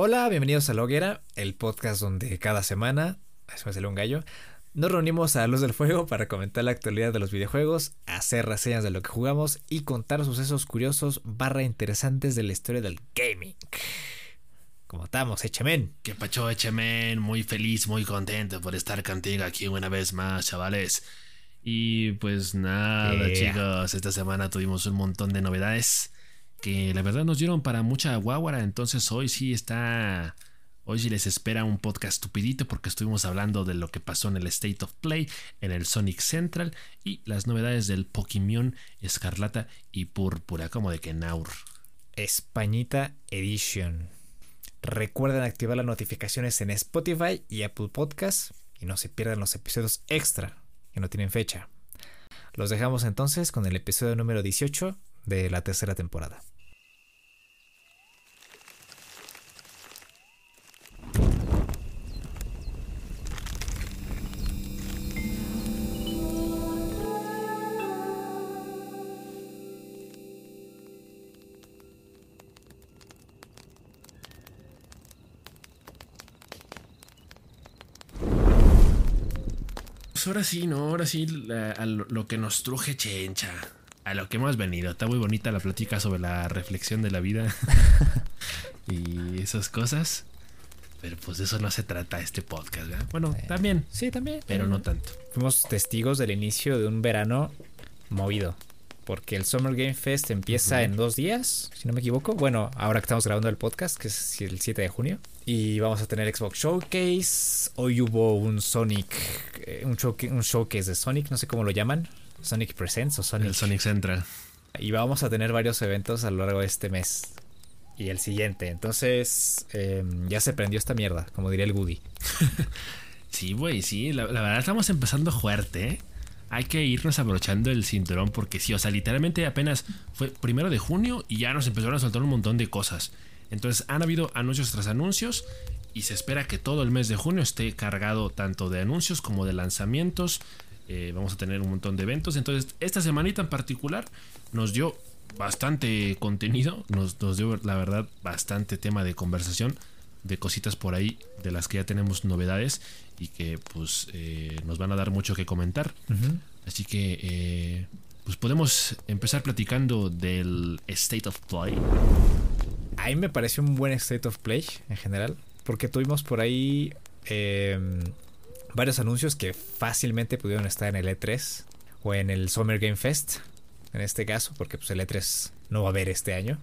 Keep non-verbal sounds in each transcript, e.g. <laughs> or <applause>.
Hola, bienvenidos a La Hoguera, el podcast donde cada semana, eso me salió un gallo, nos reunimos a Luz del Fuego para comentar la actualidad de los videojuegos, hacer reseñas de lo que jugamos y contar sucesos curiosos barra interesantes de la historia del gaming. ¿Cómo estamos, Echemen? ¿Qué pacho, Echemen? Muy feliz, muy contento por estar contigo aquí una vez más, chavales. Y pues nada, chicos, esta semana tuvimos un montón de novedades que la verdad nos dieron para mucha guaguara, entonces hoy sí está... Hoy sí les espera un podcast estupidito porque estuvimos hablando de lo que pasó en el State of Play, en el Sonic Central y las novedades del Pokémon Escarlata y Púrpura, como de Kenaur. Españita Edition. Recuerden activar las notificaciones en Spotify y Apple Podcasts y no se pierdan los episodios extra que no tienen fecha. Los dejamos entonces con el episodio número 18 de la tercera temporada. Pues ahora sí, ¿no? Ahora sí, lo que nos truje Chencha a lo que hemos venido. Está muy bonita la plática sobre la reflexión de la vida <laughs> y esas cosas. Pero pues de eso no se trata este podcast, ¿verdad? Bueno, también. Sí, también. Pero no tanto. Fuimos testigos del inicio de un verano movido. Porque el Summer Game Fest empieza en dos días, si no me equivoco. Bueno, ahora que estamos grabando el podcast, que es el 7 de junio. Y vamos a tener Xbox Showcase. Hoy hubo un Sonic, eh, un, un showcase de Sonic, no sé cómo lo llaman. Sonic Presents o Sonic. El Sonic Central. Y vamos a tener varios eventos a lo largo de este mes. Y el siguiente. Entonces, em, ya se prendió esta mierda, como diría el Woody. <laughs> sí, güey, sí. La, verdad estamos empezando fuerte, ¿eh? Hay que irnos abrochando el cinturón porque sí, o sea, literalmente apenas fue primero de junio y ya nos empezaron a soltar un montón de cosas. Entonces han habido anuncios tras anuncios y se espera que todo el mes de junio esté cargado tanto de anuncios como de lanzamientos eh, vamos a tener un montón de eventos. Entonces, esta semanita en particular nos dio bastante contenido, nos, dio la verdad bastante tema de conversación, de cositas por ahí de las que ya tenemos novedades y que pues eh, nos van a dar mucho que comentar. Así que eh, pues podemos empezar platicando del State of Play. A mí me pareció un buen State of Play en general, porque tuvimos por ahí varios anuncios que fácilmente pudieron estar en el E3 o en el Summer Game Fest, en este caso, porque pues, el E3 no va a haber este año.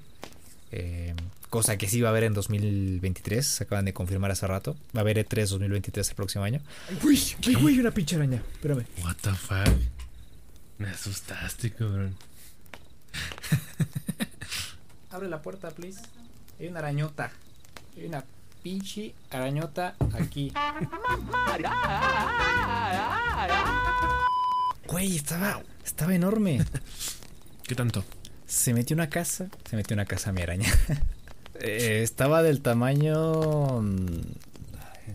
Eh, cosa que sí va a haber en 2023, se acaban de confirmar hace rato. Va a haber E3 2023 el próximo año. Uy, uy, uy, una pinche araña. Espérame. What the fuck? Me asustaste, cabrón. <laughs> Abre la puerta, please. Hay una arañota. Hay una pinche arañota aquí. Güey, estaba, estaba enorme. <laughs> ¿Qué tanto? Se metió una casa, se metió una casa mi araña. <laughs> Eh, estaba del tamaño... Mm,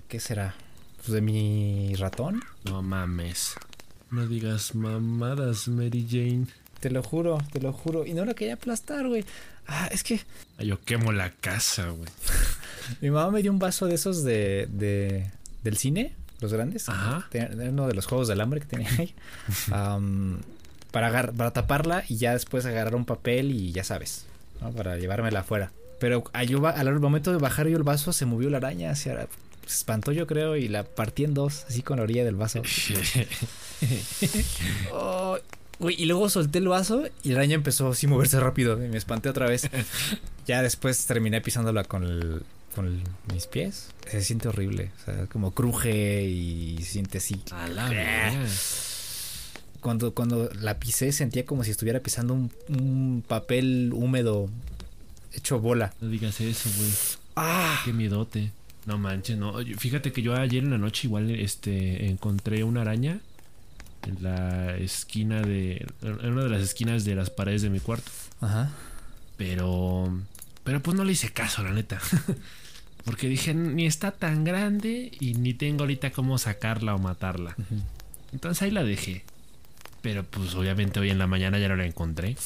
¿Qué será? Pues de mi ratón. No mames. No digas mamadas, Mary Jane. Te lo juro, te lo juro. Y no lo quería aplastar, güey. Ah, es que. Yo quemo la casa, güey. <laughs> Mi mamá me dio un vaso de esos de, de del cine, los grandes. Ajá. Uno de los juegos del hambre que tenía ahí. <laughs> para, para taparla y ya después agarrar un papel y ya sabes, ¿no? Para llevármela afuera. Pero al momento de bajar yo el vaso se movió la araña hacia... Se espantó yo creo y la partí en dos, así con la orilla del vaso. <laughs> oh, y luego solté el vaso y la araña empezó así a moverse rápido y me espanté otra vez. <laughs> ya después terminé pisándola con, el, con mis pies. Se siente horrible. O sea, como cruje y se siente así. A la cuando, cuando la pisé sentía como si estuviera pisando un, papel húmedo hecho bola. No digas eso, güey. Ah. Qué miedote. No manches, no. Fíjate que yo ayer en la noche igual este encontré una araña en la esquina de. En una de las esquinas de las paredes de mi cuarto. Ajá. Pero. Pero pues no le hice caso, la neta. <laughs> Porque dije, ni está tan grande y ni tengo ahorita cómo sacarla o matarla. Entonces ahí la dejé. Pero pues obviamente hoy en la mañana ya no la encontré.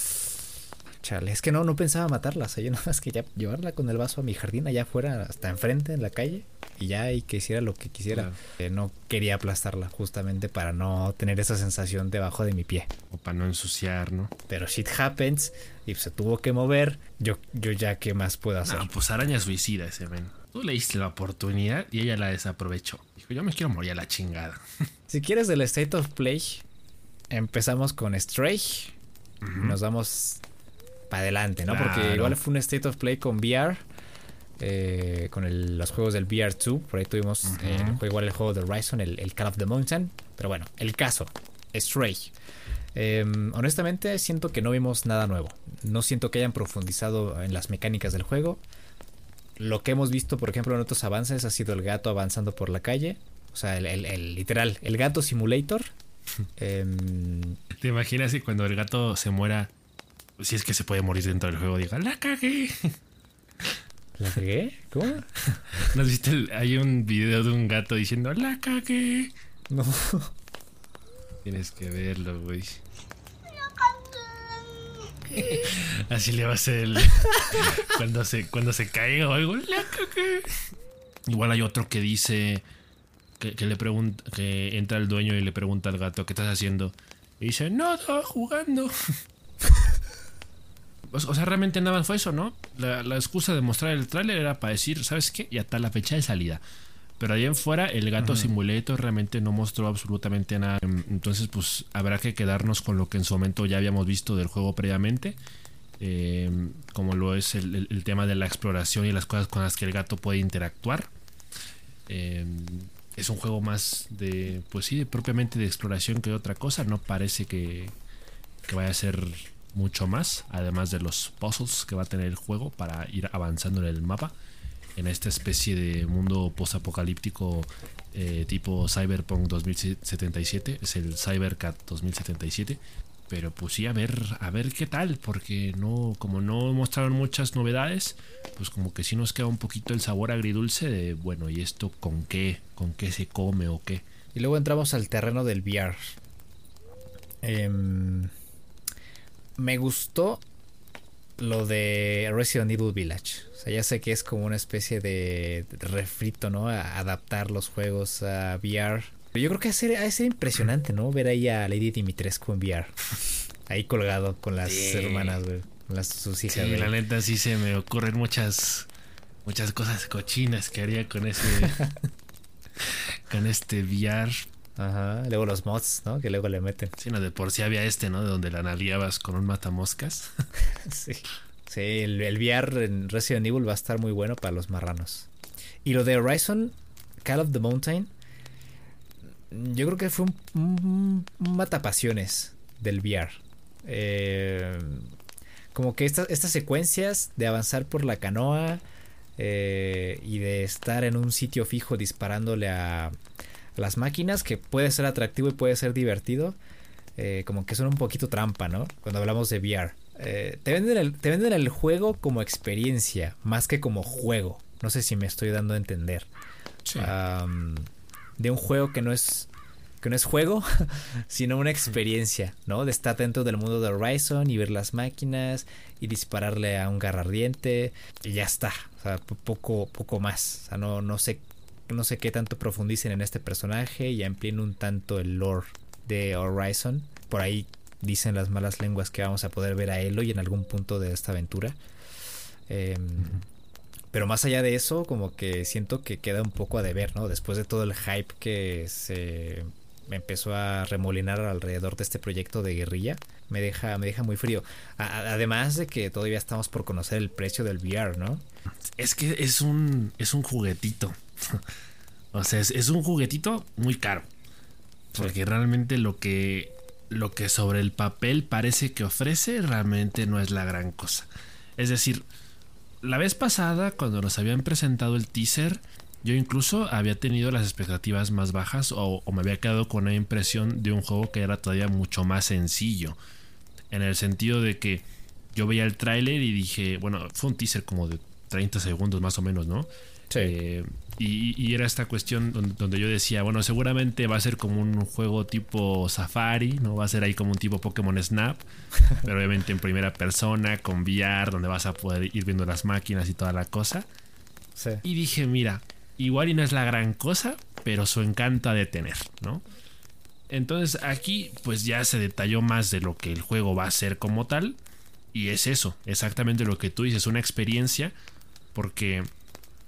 Chale, es que no, no pensaba matarla. O sea, yo nada más quería llevarla con el vaso a mi jardín allá afuera, hasta enfrente, en la calle. Y ya, y que hiciera lo que quisiera. Eh, no quería aplastarla, justamente para no tener esa sensación debajo de mi pie. O para no ensuciar, ¿no? Pero shit happens y se tuvo que mover. Yo, yo ya, ¿qué más puedo hacer? No, pues araña suicida ese men. Tú le diste la oportunidad y ella la desaprovechó. Dijo, yo me quiero morir a la chingada. <laughs> Si quieres del State of Play, empezamos con Stray. Nos vamos para adelante, ¿no? Porque igual fue un State of Play con VR. eh, con el- los juegos del VR2. Por ahí tuvimos juego- igual el juego de Horizon, el, el Call of the Mountain. Pero bueno, el caso, Stray. Eh, honestamente, siento que no vimos nada nuevo. No siento que hayan profundizado en las mecánicas del juego. Lo que hemos visto, por ejemplo, en otros avances ha sido el gato avanzando por la calle. O sea, el, el- el- literal, el gato simulator. <laughs> Em, ¿Te imaginas que cuando el gato se muera, si es que se puede morir dentro del juego, diga, la cagué? <laughs> ¿La pegué? ¿Cómo? <laughs> ¿No has visto? el- hay un video de un gato diciendo, la cagué. No. Tienes que verlo, güey. Así le va a hacer el- cuando se cuando se caiga o algo. Igual hay otro que dice que, le pregunta que entra el dueño y le pregunta al gato qué estás haciendo y dice no estaba jugando. <laughs> O o sea, realmente nada más fue eso, ¿no? La, la excusa de mostrar el tráiler era para decir, ¿sabes qué? Ya está la fecha de salida. Pero ahí en fuera, el gato simulator realmente no mostró absolutamente nada. Em, Entonces, pues habrá que quedarnos con lo que en su momento ya habíamos visto del juego previamente. Em, como lo es el, el- el tema de la exploración y las cosas con las que el gato puede interactuar. Em, es un juego más de, pues sí, de- propiamente de exploración que de otra cosa. No parece que, que vaya a ser mucho más, además de los puzzles que va a tener el juego para ir avanzando en el mapa en esta especie de mundo postapocalíptico eh, tipo Cyberpunk 2077, es el Cybercat 2077. Pero pues sí, a ver, a ver qué tal, porque no, como no mostraron muchas novedades, pues como que sí nos queda un poquito el sabor agridulce de, bueno, ¿y esto con qué? ¿Con qué se come o qué? Y luego entramos al terreno del VR. Em, me gustó lo de Resident Evil Village. O sea, ya sé que es como una especie de refrito, ¿no? A adaptar los juegos a VR. Pero yo creo que ha de ser, impresionante, ¿no? Ver ahí a Lady Dimitrescu en VR. <laughs> Ahí colgado con las Sí. hermanas, güey. Con las, sus Sí, hijas, güey. la neta sí se me ocurren muchas muchas cosas cochinas que haría con ese <laughs> con este VR. Ajá. Luego los mods, ¿no? Que luego le meten. Sí, no, de por sí había este, ¿no? De donde la nalgueabas con un matamoscas. <laughs> Sí. Sí, el, el VR en Resident Evil va a estar muy bueno para los marranos. Y lo de Horizon, Call of the Mountain, yo creo que fue un, un- un matapasiones del VR. Eh, como que estas, estas secuencias de avanzar por la canoa eh, y de estar en un sitio fijo disparándole a, a las máquinas, que puede ser atractivo y puede ser divertido, eh, como que son un poquito trampa, ¿no? Cuando hablamos de VR. Eh, te, venden el, te venden el juego como experiencia, más que como juego. No sé si me estoy dando a entender. Am, de un juego que no es que no es juego, <laughs> sino una experiencia, ¿no? De estar dentro del mundo de Horizon y ver las máquinas y dispararle a un garrardiente y ya está. O sea, po- poco, poco más. O sea, no, no sé, no sé qué tanto profundicen en este personaje y amplíen un tanto el lore de Horizon. Por ahí dicen las malas lenguas que vamos a poder ver a Eloy en algún punto de esta aventura. Em, pero más allá de eso, como que siento que queda un poco a deber, ¿no? Después de todo el hype que se empezó a remolinar alrededor de este proyecto de guerrilla, me deja, me deja muy frío. A- además de que todavía estamos por conocer el precio del VR, ¿no? Es que es un, es un juguetito. <laughs> o sea, es, un juguetito muy caro. Porque realmente lo que, lo que sobre el papel parece que ofrece realmente no es la gran cosa. Es decir, la vez pasada, cuando nos habían presentado el teaser, yo incluso había tenido las expectativas más bajas o, o me había quedado con una impresión de un juego que era todavía mucho más sencillo. En el sentido de que yo veía el tráiler y dije, bueno, fue un teaser como de 30 segundos más o menos, ¿no? Eh, y, era esta cuestión donde, yo decía, bueno, seguramente va a ser como un juego tipo Safari, ¿no? Va a ser ahí como un tipo Pokémon Snap, <laughs> pero obviamente en primera persona, con VR, donde vas a poder ir viendo las máquinas y toda la cosa. Y dije, mira, igual y no es la gran cosa, pero su encanto ha de tener, ¿no? Entonces aquí pues ya se detalló más de lo que el juego va a ser como tal. Y es eso, exactamente lo que tú dices, una experiencia. Porque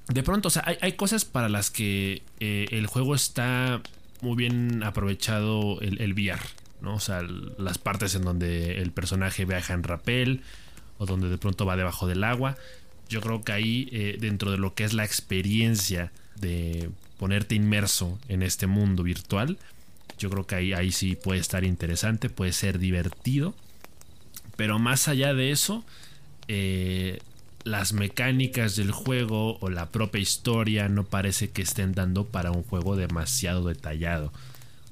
de pronto, o sea, hay, cosas para las que eh, el juego está muy bien aprovechado el, el, VR, ¿no? O sea, las partes en donde el personaje viaja en rapel o donde de pronto va debajo del agua. Yo creo que ahí, eh, dentro de lo que es la experiencia de ponerte inmerso en este mundo virtual, yo creo que ahí, ahí sí puede estar interesante, puede ser divertido. Pero más allá de eso, eh, las mecánicas del juego o la propia historia no parece que estén dando para un juego demasiado detallado.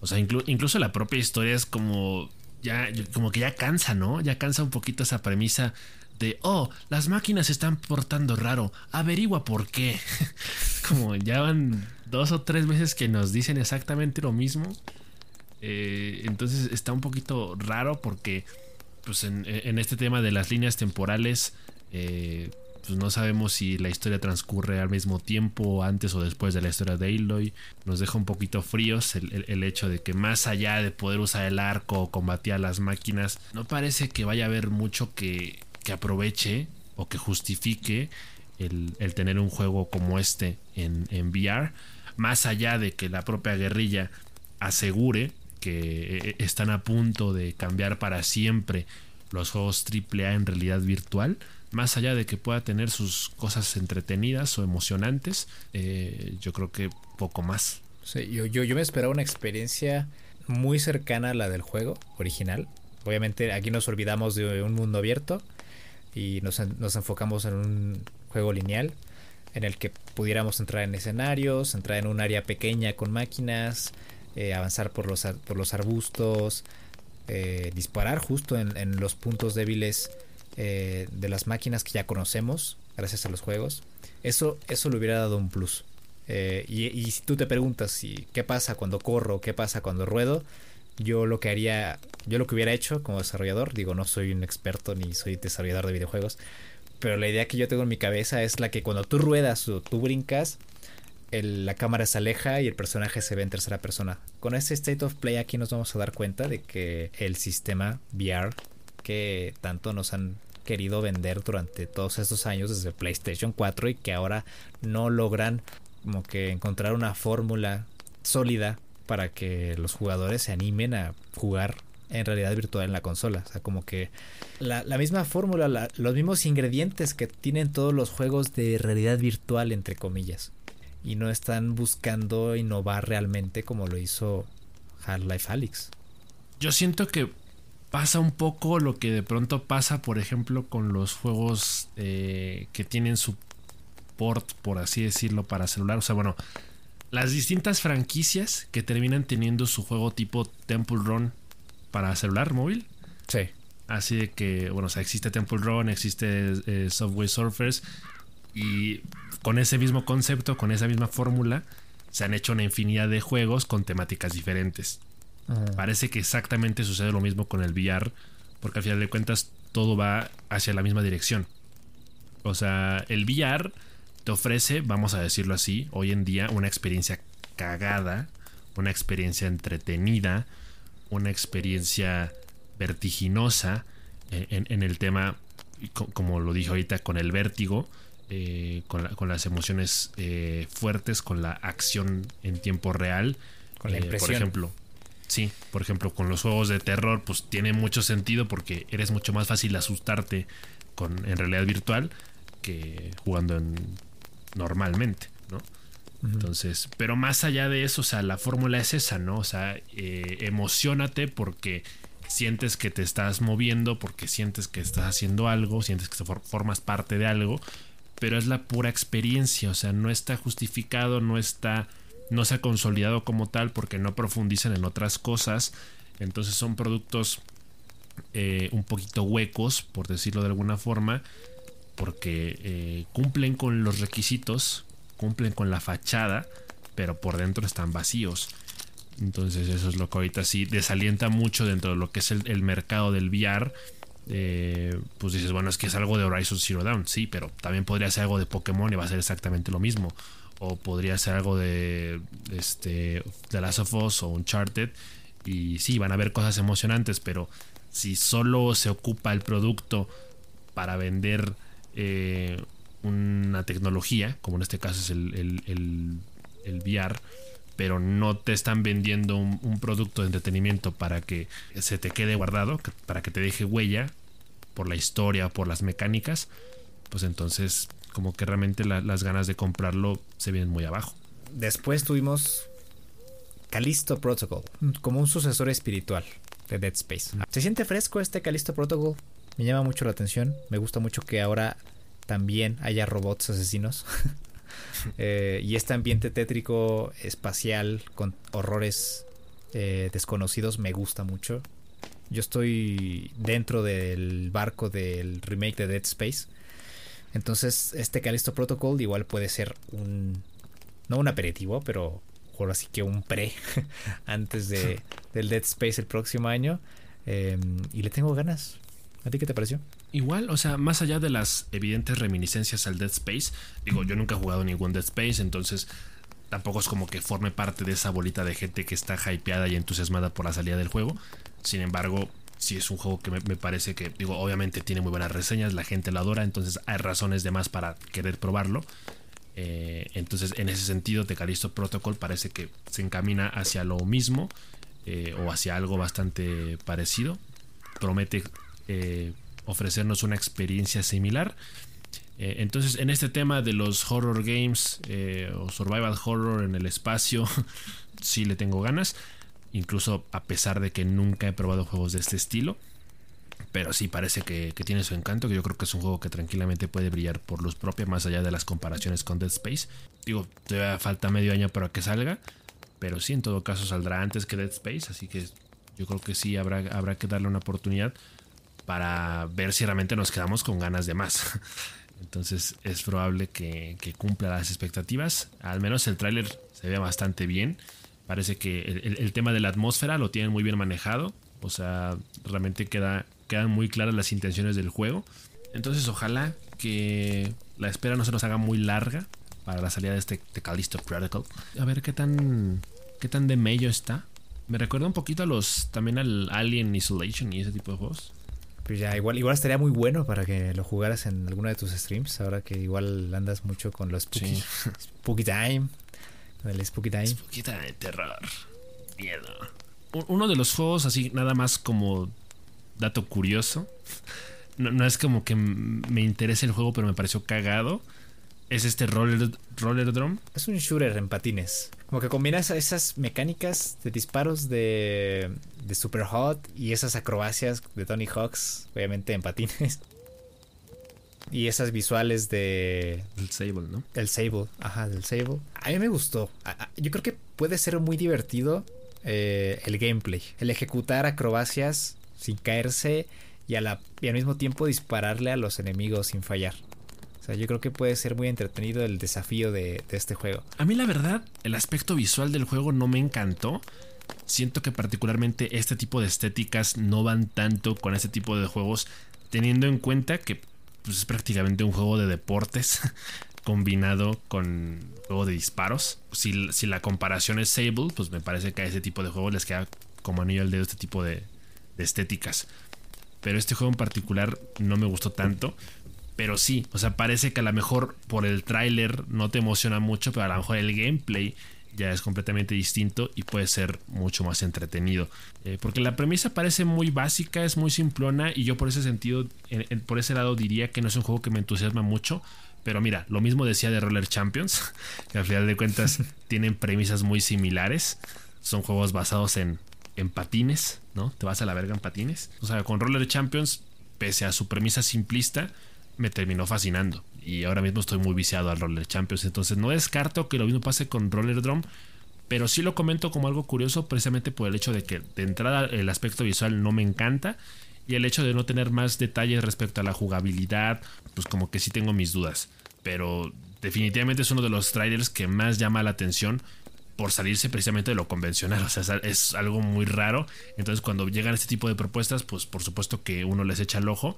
O sea, incluso la propia historia es como ya como que ya cansa, ¿no? Ya cansa un poquito esa premisa de, oh, las máquinas se están portando raro, averigua por qué. <laughs> como ya van dos o tres veces que nos dicen exactamente lo mismo. Eh, entonces está un poquito raro porque pues en, este tema de las líneas temporales eh, pues no sabemos si la historia transcurre al mismo tiempo, antes o después de la historia de Aloy. Nos deja un poquito fríos el, hecho de que más allá de poder usar el arco o combatir a las máquinas, no parece que vaya a haber mucho que, aproveche o que justifique el, tener un juego como este en, en VR. Más allá de que la propia guerrilla asegure que eh, están a punto de cambiar para siempre los juegos AAA en realidad virtual. Más allá de que pueda tener sus cosas entretenidas o emocionantes, eh, yo creo que poco más. yo, yo, me esperaba una experiencia muy cercana a la del juego original. Obviamente aquí nos olvidamos de un mundo abierto y nos, nos enfocamos en un juego lineal en el que pudiéramos entrar en escenarios, entrar en un área pequeña con máquinas, eh, avanzar por los, por los arbustos, eh, disparar justo en, los puntos débiles eh, de las máquinas que ya conocemos gracias a los juegos. Eso, eso le hubiera dado un plus. y, si tú te preguntas si, qué pasa cuando corro, qué pasa cuando ruedo, yo lo que haría, yo lo que hubiera hecho como desarrollador, digo, no soy un experto ni soy desarrollador de videojuegos, pero la idea que yo tengo en mi cabeza es la que cuando tú ruedas o tú brincas, la cámara se aleja y el personaje se ve en tercera persona. Con este State of Play aquí nos vamos a dar cuenta de que el sistema VR que tanto nos han querido vender durante todos estos años desde PlayStation 4 y que ahora no logran como que encontrar una fórmula sólida para que los jugadores se animen a jugar en realidad virtual en la consola. O sea, como que la, misma fórmula, los mismos ingredientes que tienen todos los juegos de realidad virtual, entre comillas y no están buscando innovar realmente como lo hizo Half-Life Alyx. Yo siento que pasa un poco lo que de pronto pasa, por ejemplo, con los juegos eh, que tienen su port, por así decirlo, para celular. O sea, bueno, las distintas franquicias que terminan teniendo su juego tipo Temple Run para celular móvil. Sí. Así de que, bueno, o sea, existe Temple Run, existe eh, Subway Surfers y con ese mismo concepto, con esa misma fórmula, se han hecho una infinidad de juegos con temáticas diferentes. Parece que exactamente sucede lo mismo con el VR, porque al final de cuentas todo va hacia la misma dirección. O sea, el VR te ofrece, vamos a decirlo así, hoy en día una experiencia cagada, una experiencia entretenida, una experiencia vertiginosa eh, en, el tema, como lo dije ahorita, con el vértigo eh, con, las emociones eh, fuertes, con la acción en tiempo real. Con la eh, Por ejemplo, sí, por ejemplo, con los juegos de terror, pues tiene mucho sentido porque eres mucho más fácil asustarte con, en realidad virtual que jugando en, normalmente, ¿no? Entonces, pero más allá de eso, o sea, la fórmula es esa, ¿no? O sea, emocionate porque sientes que te estás moviendo, porque sientes que estás haciendo algo, sientes que formas parte de algo pero es la pura experiencia, o sea, no está justificado, no está, no se ha consolidado como tal porque no profundizan en otras cosas, entonces son productos eh, un poquito huecos, por decirlo de alguna forma, porque eh, cumplen con los requisitos cumplen con la fachada, pero por dentro están vacíos. Entonces eso es lo que ahorita sí desalienta mucho dentro de lo que es el, mercado del VR. Eh, pues dices, bueno, es que es algo de Horizon Zero Dawn, sí, pero también podría ser algo de Pokémon y va a ser exactamente lo mismo. O podría ser algo de este, The Last of Us o Uncharted. Y sí, van a haber cosas emocionantes, pero si solo se ocupa el producto para vender eh, una tecnología, como en este caso es el, el, VR, pero no te están vendiendo un, producto de entretenimiento para que se te quede guardado, para que te deje huella por la historia o por las mecánicas, pues entonces como que realmente las ganas de comprarlo se vienen muy abajo. Después tuvimos Callisto Protocol, como un sucesor espiritual de Dead Space. Se siente fresco este Callisto Protocol, me llama mucho la atención, me gusta mucho que ahora también haya robots asesinos. <laughs> <laughs> Eh, y este ambiente tétrico espacial con horrores eh, desconocidos me gusta mucho. Yo estoy dentro del barco del remake de Dead Space. Entonces, este Callisto Protocol igual puede ser un. No un aperitivo, pero ahora sí que un pre <laughs> antes de, <laughs> del Dead Space el próximo año. Em, y le tengo ganas. ¿A ti qué te pareció? Igual, o sea, más allá de las evidentes reminiscencias al Dead Space, digo, yo nunca he jugado ningún Dead Space, entonces tampoco es como que forme parte de esa bolita de gente que está hypeada y entusiasmada por la salida del juego. Sin embargo, sí es un juego que me, parece que, digo, obviamente tiene muy buenas reseñas, la gente lo adora, entonces hay razones de más para querer probarlo. Eh, entonces, en ese sentido, Tecalisto Protocol parece que se encamina hacia lo mismo eh, o hacia algo bastante parecido. Promete eh, ofrecernos una experiencia similar. Eh, entonces, en este tema de los horror games eh, o survival horror en el espacio, <laughs> sí le tengo ganas. Incluso a pesar de que nunca he probado juegos de este estilo. Pero sí parece que, tiene su encanto, que yo creo que es un juego que tranquilamente puede brillar por luz propia, más allá de las comparaciones con Dead Space. Digo, todavía falta medio año para que salga, pero sí, en todo caso saldrá antes que Dead Space, así que yo creo que sí habrá, habrá que darle una oportunidad para ver si realmente nos quedamos con ganas de más. <laughs> Entonces es probable que, cumpla las expectativas. Al menos el tráiler se ve bastante bien. Parece que el, tema de la atmósfera lo tienen muy bien manejado. O sea, realmente queda, quedan muy claras las intenciones del juego. Entonces ojalá que la espera no se nos haga muy larga para la salida de este Callisto Protocol. A ver qué tan, qué tan de mello está. Me recuerda un poquito a los también al Alien Isolation y ese tipo de juegos. Pues ya, igual, igual estaría muy bueno para que lo jugaras en alguno de tus streams, ahora que igual andas mucho con los Spooky, <laughs> spooky Time. El Spooky Time. Spooky Time, terror. Miedo. Uno de los juegos, así, nada más como dato curioso. No, no es como que me interese el juego, pero me pareció cagado es este roller, roller drum. Es un shooter en patines. Como que combina esas mecánicas de disparos de, de Super Hot y esas acrobacias de Tony Hawks, obviamente en patines. Y esas visuales de. El Sable, ¿no? El Sable, ajá, del Sable. A mí me gustó. Yo creo que puede ser muy divertido eh, el gameplay. El ejecutar acrobacias sin caerse y, a la, y al mismo tiempo dispararle a los enemigos sin fallar. O sea, yo creo que puede ser muy entretenido el desafío de, este juego. A mí la verdad, el aspecto visual del juego no me encantó. Siento que particularmente este tipo de estéticas no van tanto con este tipo de juegos, teniendo en cuenta que pues, es prácticamente un juego de deportes <laughs> combinado con juego de disparos. Si, la comparación es Sable, pues me parece que a ese tipo de juegos les queda como anillo al dedo este tipo de, de estéticas. Pero este juego en particular no me gustó tanto. Pero sí, o sea, parece que a lo mejor por el tráiler no te emociona mucho, pero a lo mejor el gameplay ya es completamente distinto y puede ser mucho más entretenido. Eh, porque la premisa parece muy básica, es muy simplona y yo por ese sentido, por ese lado diría que no es un juego que me entusiasma mucho. Pero mira, lo mismo decía de Roller Champions, <laughs> que al final de cuentas <laughs> tienen premisas muy similares. Son juegos basados en, en patines, ¿no? Te vas a la verga en patines. O sea, con Roller Champions, pese a su premisa simplista, me terminó fascinando. Y ahora mismo estoy muy viciado al Roller Champions. Entonces no descarto que lo mismo pase con Roller Drum. Pero sí lo comento como algo curioso precisamente por el hecho de que de entrada el aspecto visual no me encanta. Y el hecho de no tener más detalles respecto a la jugabilidad, pues como que sí tengo mis dudas. Pero definitivamente es uno de los trailers que más llama la atención por salirse precisamente de lo convencional. O sea, es algo muy raro. Entonces, cuando llegan este tipo de propuestas, pues por supuesto que uno les echa el ojo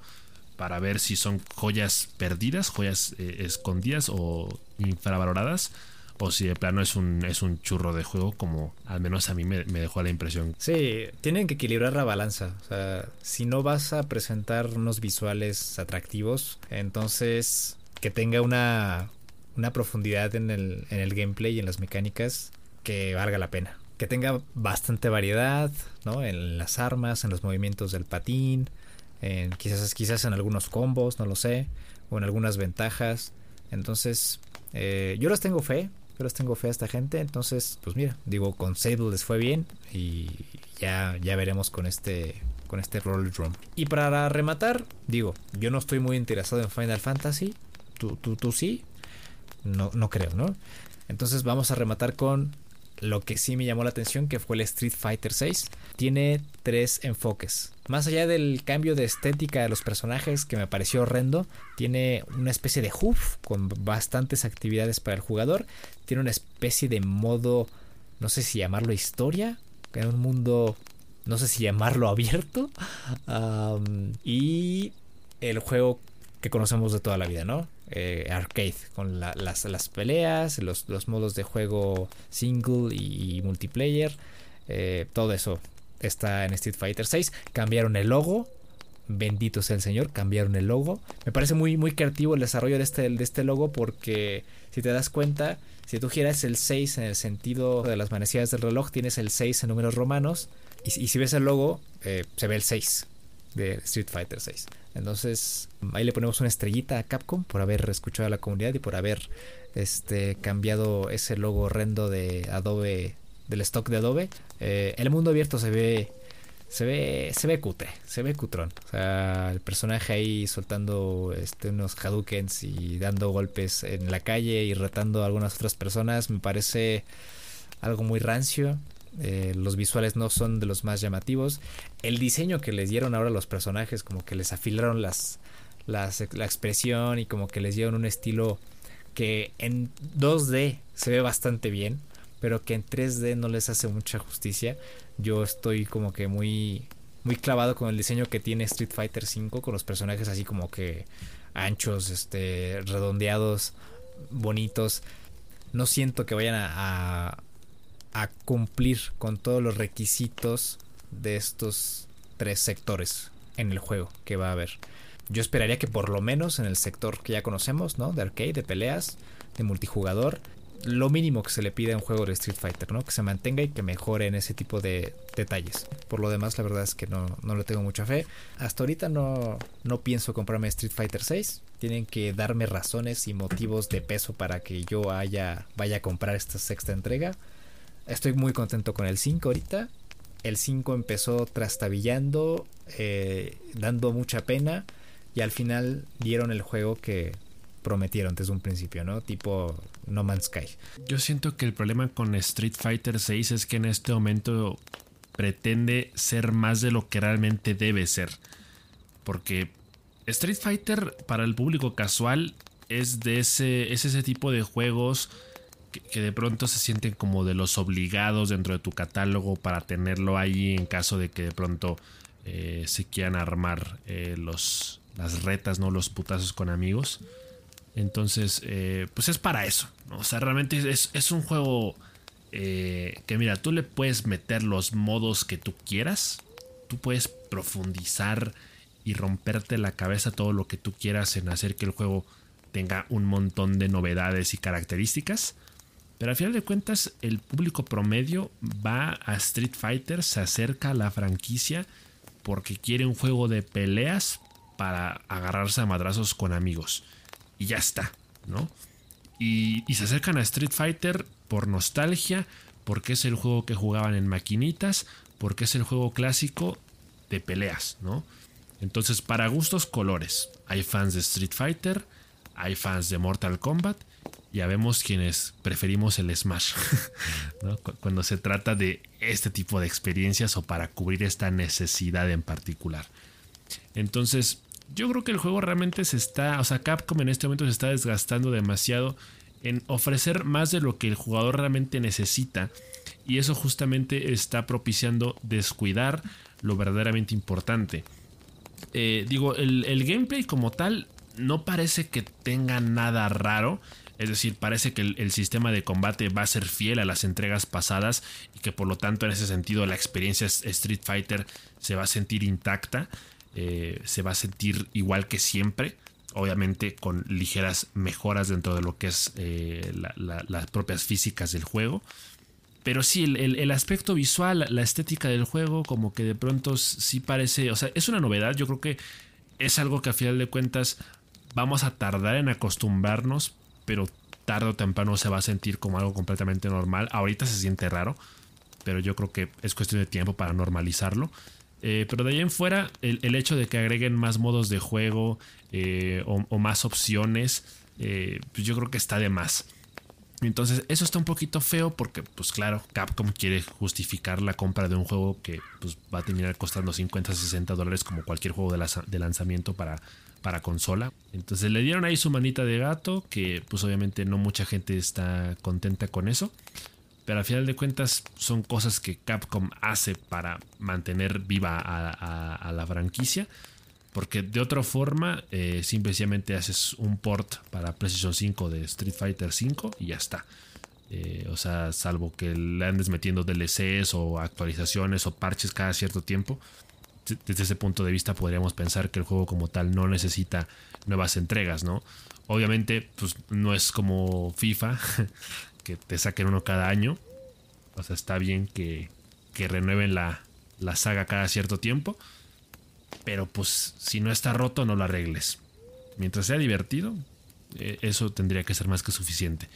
para ver si son joyas perdidas, joyas eh, escondidas o infravaloradas. O si de plano es un, es un churro de juego, como al menos a mí me, dejó la impresión. Sí, tienen que equilibrar la balanza. O sea, si no vas a presentar unos visuales atractivos, entonces que tenga una, una profundidad en el, en el gameplay y en las mecánicas que valga la pena. Que tenga bastante variedad, ¿no? En las armas, en los movimientos del patín, quizás, quizás en algunos combos, no lo sé, o en algunas ventajas. Entonces, eh, yo les tengo fe, yo les tengo fe a esta gente. Entonces, pues mira, digo, con Sable les fue bien y ya, ya veremos con este con este Roll Drum. Y para rematar, digo, yo no estoy muy interesado en Final Fantasy. Tú, tú, tú sí. No, no creo, ¿no? Entonces vamos a rematar con lo que sí me llamó la atención, que fue el Street Fighter 6, tiene tres enfoques. Más allá del cambio de estética de los personajes, que me pareció horrendo, tiene una especie de hoof con bastantes actividades para el jugador. Tiene una especie de modo, no sé si llamarlo historia, en un mundo, no sé si llamarlo <laughs> abierto. y el juego que conocemos de toda la vida, ¿no? Eh, arcade, con las, las, peleas, los, los, modos de juego single y, multiplayer. Eh, todo eso está en Street Fighter 6. Cambiaron el logo. Bendito sea el Señor, cambiaron el logo. Me parece muy, muy creativo el desarrollo de este, de este logo porque si te das cuenta, si tú giras el 6 en el sentido de las manecillas del reloj, tienes el 6 en números romanos. Y, si ves el logo, eh, se ve el 6 de Street Fighter 6. Entonces, ahí le ponemos una estrellita a Capcom por haber escuchado a la comunidad y por haber este, cambiado ese logo horrendo de Adobe, del stock de Adobe. Eh, el mundo abierto se ve, se ve, se ve cutre, se ve cutrón. O sea, el personaje ahí soltando este, unos Hadoukens y dando golpes en la calle y retando a algunas otras personas me parece algo muy rancio. Eh, los visuales no son de los más llamativos. El diseño que les dieron ahora los personajes, como que les afilaron las, la expresión y como que les dieron un estilo que en 2D se ve bastante bien, pero que en 3D no les hace mucha justicia. Yo estoy como que muy muy clavado con el diseño que tiene Street Fighter V con los personajes así como que anchos, este redondeados, bonitos. No siento que vayan a, a cumplir con todos los requisitos de estos tres sectores en el juego que va a haber. Yo esperaría que por lo menos en el sector que ya conocemos, ¿no? De arcade, de peleas, de multijugador, lo mínimo que se le pide a un juego de Street Fighter, ¿no? Que se mantenga y que mejore en ese tipo de detalles. Por lo demás, la verdad es que no, no le tengo mucha fe. Hasta ahorita no, no pienso comprarme Street Fighter 6. Tienen que darme razones y motivos de peso para que yo vaya a comprar esta sexta entrega. Estoy muy contento con el 5 ahorita. El 5 empezó trastabillando, eh, dando mucha pena y al final dieron el juego que prometieron desde un principio, ¿no? Tipo No Man's Sky. Yo siento que el problema con Street Fighter 6 es que en este momento pretende ser más de lo que realmente debe ser. Porque Street Fighter para el público casual es de ese, es ese tipo de juegos que, de pronto se sienten como de los obligados dentro de tu catálogo para tenerlo ahí en caso de que de pronto eh, se quieran armar eh, los, las retas, ¿no? Los putazos con amigos. Entonces, eh, pues es para eso. O sea, realmente es, un juego que mira, tú le puedes meter los modos que tú quieras. Tú puedes profundizar y romperte la cabeza todo lo que tú quieras en hacer que el juego tenga un montón de novedades y características. Pero al final de cuentas, el público promedio va a Street Fighter, se acerca a la franquicia porque quiere un juego de peleas para agarrarse a madrazos con amigos. Y ya está, ¿no? Y, se acercan a Street Fighter por nostalgia, porque es el juego que jugaban en maquinitas, porque es el juego clásico de peleas, ¿no? Entonces, para gustos colores, hay fans de Street Fighter, hay fans de Mortal Kombat ya vemos quienes preferimos el Smash, <laughs> cuando se trata de este tipo de experiencias o para cubrir esta necesidad en particular. Entonces, yo creo que el juego realmente se está, o sea, Capcom en este momento se está desgastando demasiado en ofrecer más de lo que el jugador realmente necesita. Y eso justamente está propiciando descuidar lo verdaderamente importante. Eh, digo, el, el gameplay como tal no parece que tenga nada raro. Es decir, parece que el, sistema de combate va a ser fiel a las entregas pasadas y que por lo tanto en ese sentido la experiencia Street Fighter se va a sentir intacta, eh, se va a sentir igual que siempre, obviamente con ligeras mejoras dentro de lo que es eh, las propias físicas del juego. Pero sí, el, aspecto visual, la estética del juego, como que de pronto sí parece, o sea, es una novedad, yo creo que es algo que a final de cuentas vamos a tardar en acostumbrarnos, pero tarde o temprano se va a sentir como algo completamente normal. Ahorita se siente raro, pero yo creo que es cuestión de tiempo para normalizarlo. Eh, pero de ahí en fuera, el, hecho de que agreguen más modos de juego eh, o, más opciones, eh, pues yo creo que está de más. Entonces, eso está un poquito feo porque, pues claro, Capcom quiere justificar la compra de un juego que pues, va a terminar costando 50, 60 dólares como cualquier juego de lanzamiento para para consola. Entonces le dieron ahí su manita de gato, que pues obviamente no mucha gente está contenta con eso. Pero al final de cuentas son cosas que Capcom hace para mantener viva a, la franquicia. Porque de otra forma, eh, simplemente haces un port para PlayStation 5 de Street Fighter 5 y ya está. Eh, o sea, salvo que le andes metiendo DLCs o actualizaciones o parches cada cierto tiempo, desde ese punto de vista podríamos pensar que el juego como tal no necesita nuevas entregas, ¿no? Obviamente, pues no es como FIFA, <laughs> que te saquen uno cada año. O sea, está bien que, que renueven la, la saga cada cierto tiempo. Pero pues si no está roto, no lo arregles. Mientras sea divertido, eh, eso tendría que ser más que suficiente.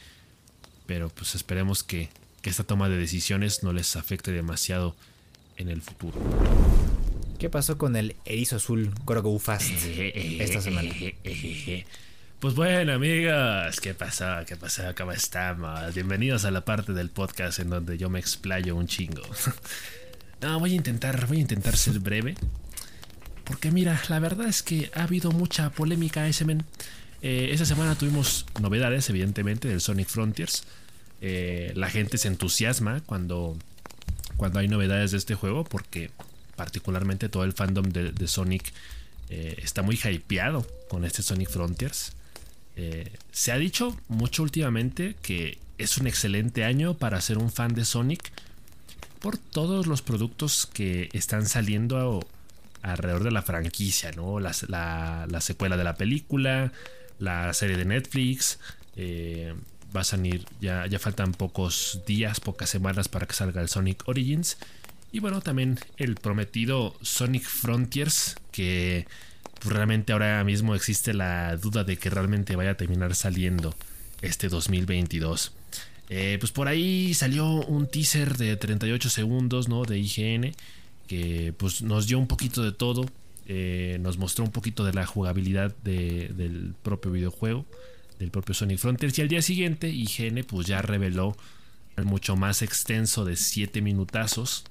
Pero pues esperemos que, que esta toma de decisiones no les afecte demasiado en el futuro. ¿Qué pasó con el erizo azul Grogu Fast <laughs> esta semana? <laughs> Pues bueno, amigos, ¿qué pasó? ¿Qué pasó? ¿Cómo estamos? Bienvenidos a la parte del podcast en donde yo me explayo un chingo. <laughs> No, voy a intentar, voy a intentar ser breve. Porque mira, la verdad es que ha habido mucha polémica ese men. Eh, esa semana tuvimos novedades, evidentemente, del Sonic Frontiers. Eh, la gente se entusiasma cuando, cuando hay novedades de este juego porque particularmente todo el fandom de, Sonic eh, está muy hypeado con este Sonic Frontiers. Eh, se ha dicho mucho últimamente que es un excelente año para ser un fan de Sonic por todos los productos que están saliendo alrededor de la franquicia, ¿no? La, secuela de la película, la serie de Netflix. Eh, va a salir, ya, ya faltan pocos días, pocas semanas para que salga el Sonic Origins. Y bueno, también el prometido Sonic Frontiers, que realmente ahora mismo existe la duda de que realmente vaya a terminar saliendo este 2022. Eh, pues por ahí salió un teaser de 38 segundos ¿no? de IGN que pues nos dio un poquito de todo. Eh, nos mostró un poquito de la jugabilidad del propio videojuego, del propio Sonic Frontiers. Y al día siguiente IGN pues ya reveló el mucho más extenso de 7 minutazos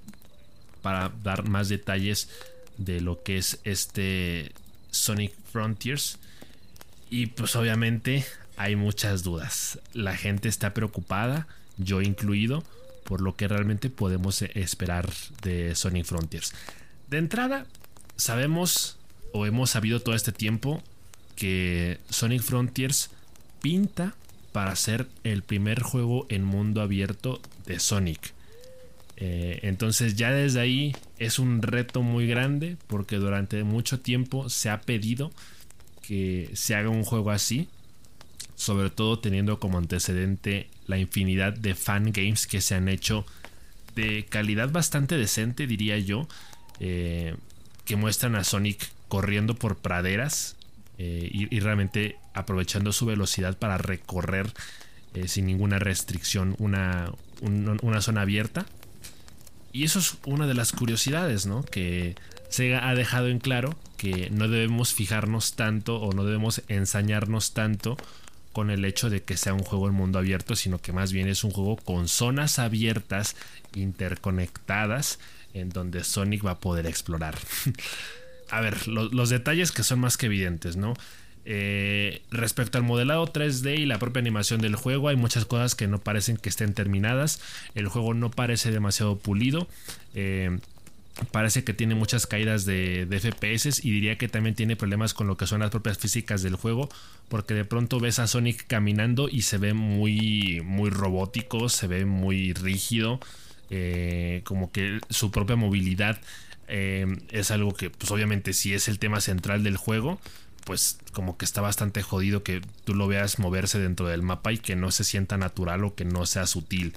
para dar más detalles de lo que es este Sonic Frontiers. Y pues obviamente hay muchas dudas. La gente está preocupada, yo incluido, por lo que realmente podemos esperar de Sonic Frontiers. De entrada, sabemos o hemos sabido todo este tiempo que Sonic Frontiers pinta para ser el primer juego en mundo abierto de Sonic. Eh, entonces ya desde ahí es un reto muy grande porque durante mucho tiempo se ha pedido que se haga un juego así, sobre todo teniendo como antecedente la infinidad de fan games que se han hecho de calidad bastante decente, diría yo, eh, que muestran a Sonic corriendo por praderas eh, y, realmente aprovechando su velocidad para recorrer sin ninguna restricción una zona abierta y eso es una de las curiosidades, ¿no? Que Sega ha dejado en claro que no debemos fijarnos tanto o no debemos ensañarnos tanto con el hecho de que sea un juego en mundo abierto, sino que más bien es un juego con zonas abiertas, interconectadas, en donde Sonic va a poder explorar. <laughs> a ver, los detalles que son más que evidentes, ¿no? Eh, respecto al modelado 3D y la propia animación del juego, hay muchas cosas que no parecen que estén terminadas. El juego no parece demasiado pulido. Eh, parece que tiene muchas caídas de, FPS y diría que también tiene problemas con lo que son las propias físicas del juego porque de pronto ves a Sonic caminando y se ve muy muy robótico se ve muy rígido eh, como que su propia movilidad es algo que pues obviamente si es el tema central del juego pues como que está bastante jodido que tú lo veas moverse dentro del mapa y que no se sienta natural o que no sea sutil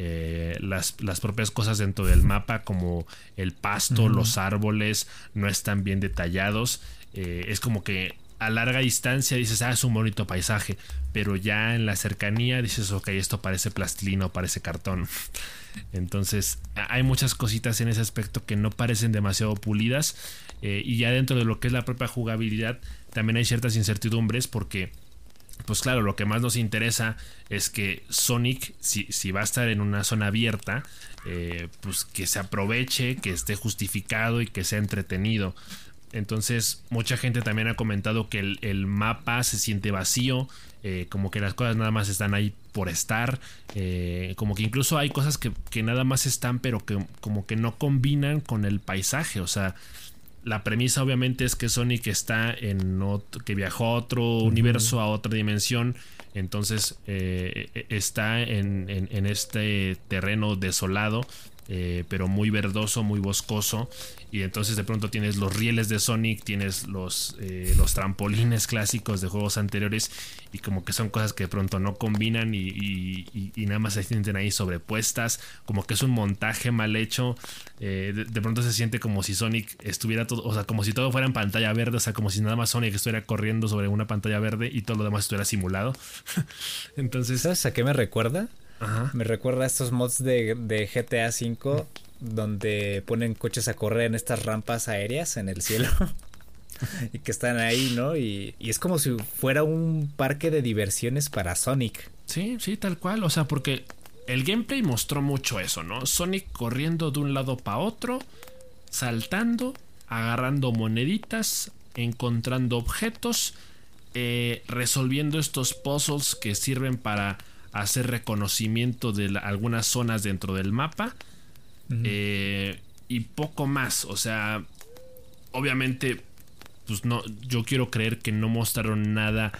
eh, las, propias cosas dentro del mapa como el pasto, los árboles no están bien detallados. Eh, es como que a larga distancia dices, ah, es un bonito paisaje, pero ya en la cercanía dices, ok, esto parece plastilina o parece cartón. <laughs> Entonces hay muchas cositas en ese aspecto que no parecen demasiado pulidas eh, y ya dentro de lo que es la propia jugabilidad también hay ciertas incertidumbres porque pues claro, lo que más nos interesa es que Sonic, si, va a estar en una zona abierta, eh, pues que se aproveche, que esté justificado y que sea entretenido. Entonces, mucha gente también ha comentado que el, mapa se siente vacío, eh, como que las cosas nada más están ahí por estar, como que incluso hay cosas que, que, nada más están, pero que como que no combinan con el paisaje, o sea, la premisa obviamente es que Sonic está en otro, que viajó a otro universo, a otra dimensión. Entonces eh, e, e, está en, este terreno desolado, eh, pero muy verdoso, muy boscoso y entonces de pronto tienes los rieles de Sonic, tienes los, eh, los trampolines clásicos de juegos anteriores y como que son cosas que de pronto no combinan y, nada más se sienten ahí sobrepuestas, como que es un montaje mal hecho, eh, de, pronto se siente como si Sonic estuviera todo, o sea, como si todo fuera en pantalla verde, o sea, como si nada más Sonic estuviera corriendo sobre una pantalla verde y todo lo demás estuviera simulado. <laughs> entonces... ¿Sabes a qué me recuerda? Me recuerda a estos mods de, de GTA V donde ponen coches a correr en estas rampas aéreas en el cielo. <laughs> y que están ahí, ¿no? Y, es como si fuera un parque de diversiones para Sonic. Sí, sí, tal cual. O sea, porque el gameplay mostró mucho eso, ¿no? Sonic corriendo de un lado para otro, saltando, agarrando moneditas, encontrando objetos, eh, resolviendo estos puzzles que sirven para hacer reconocimiento de algunas zonas dentro del mapa eh, y poco más. O sea, obviamente, pues no, yo quiero creer que no mostraron nada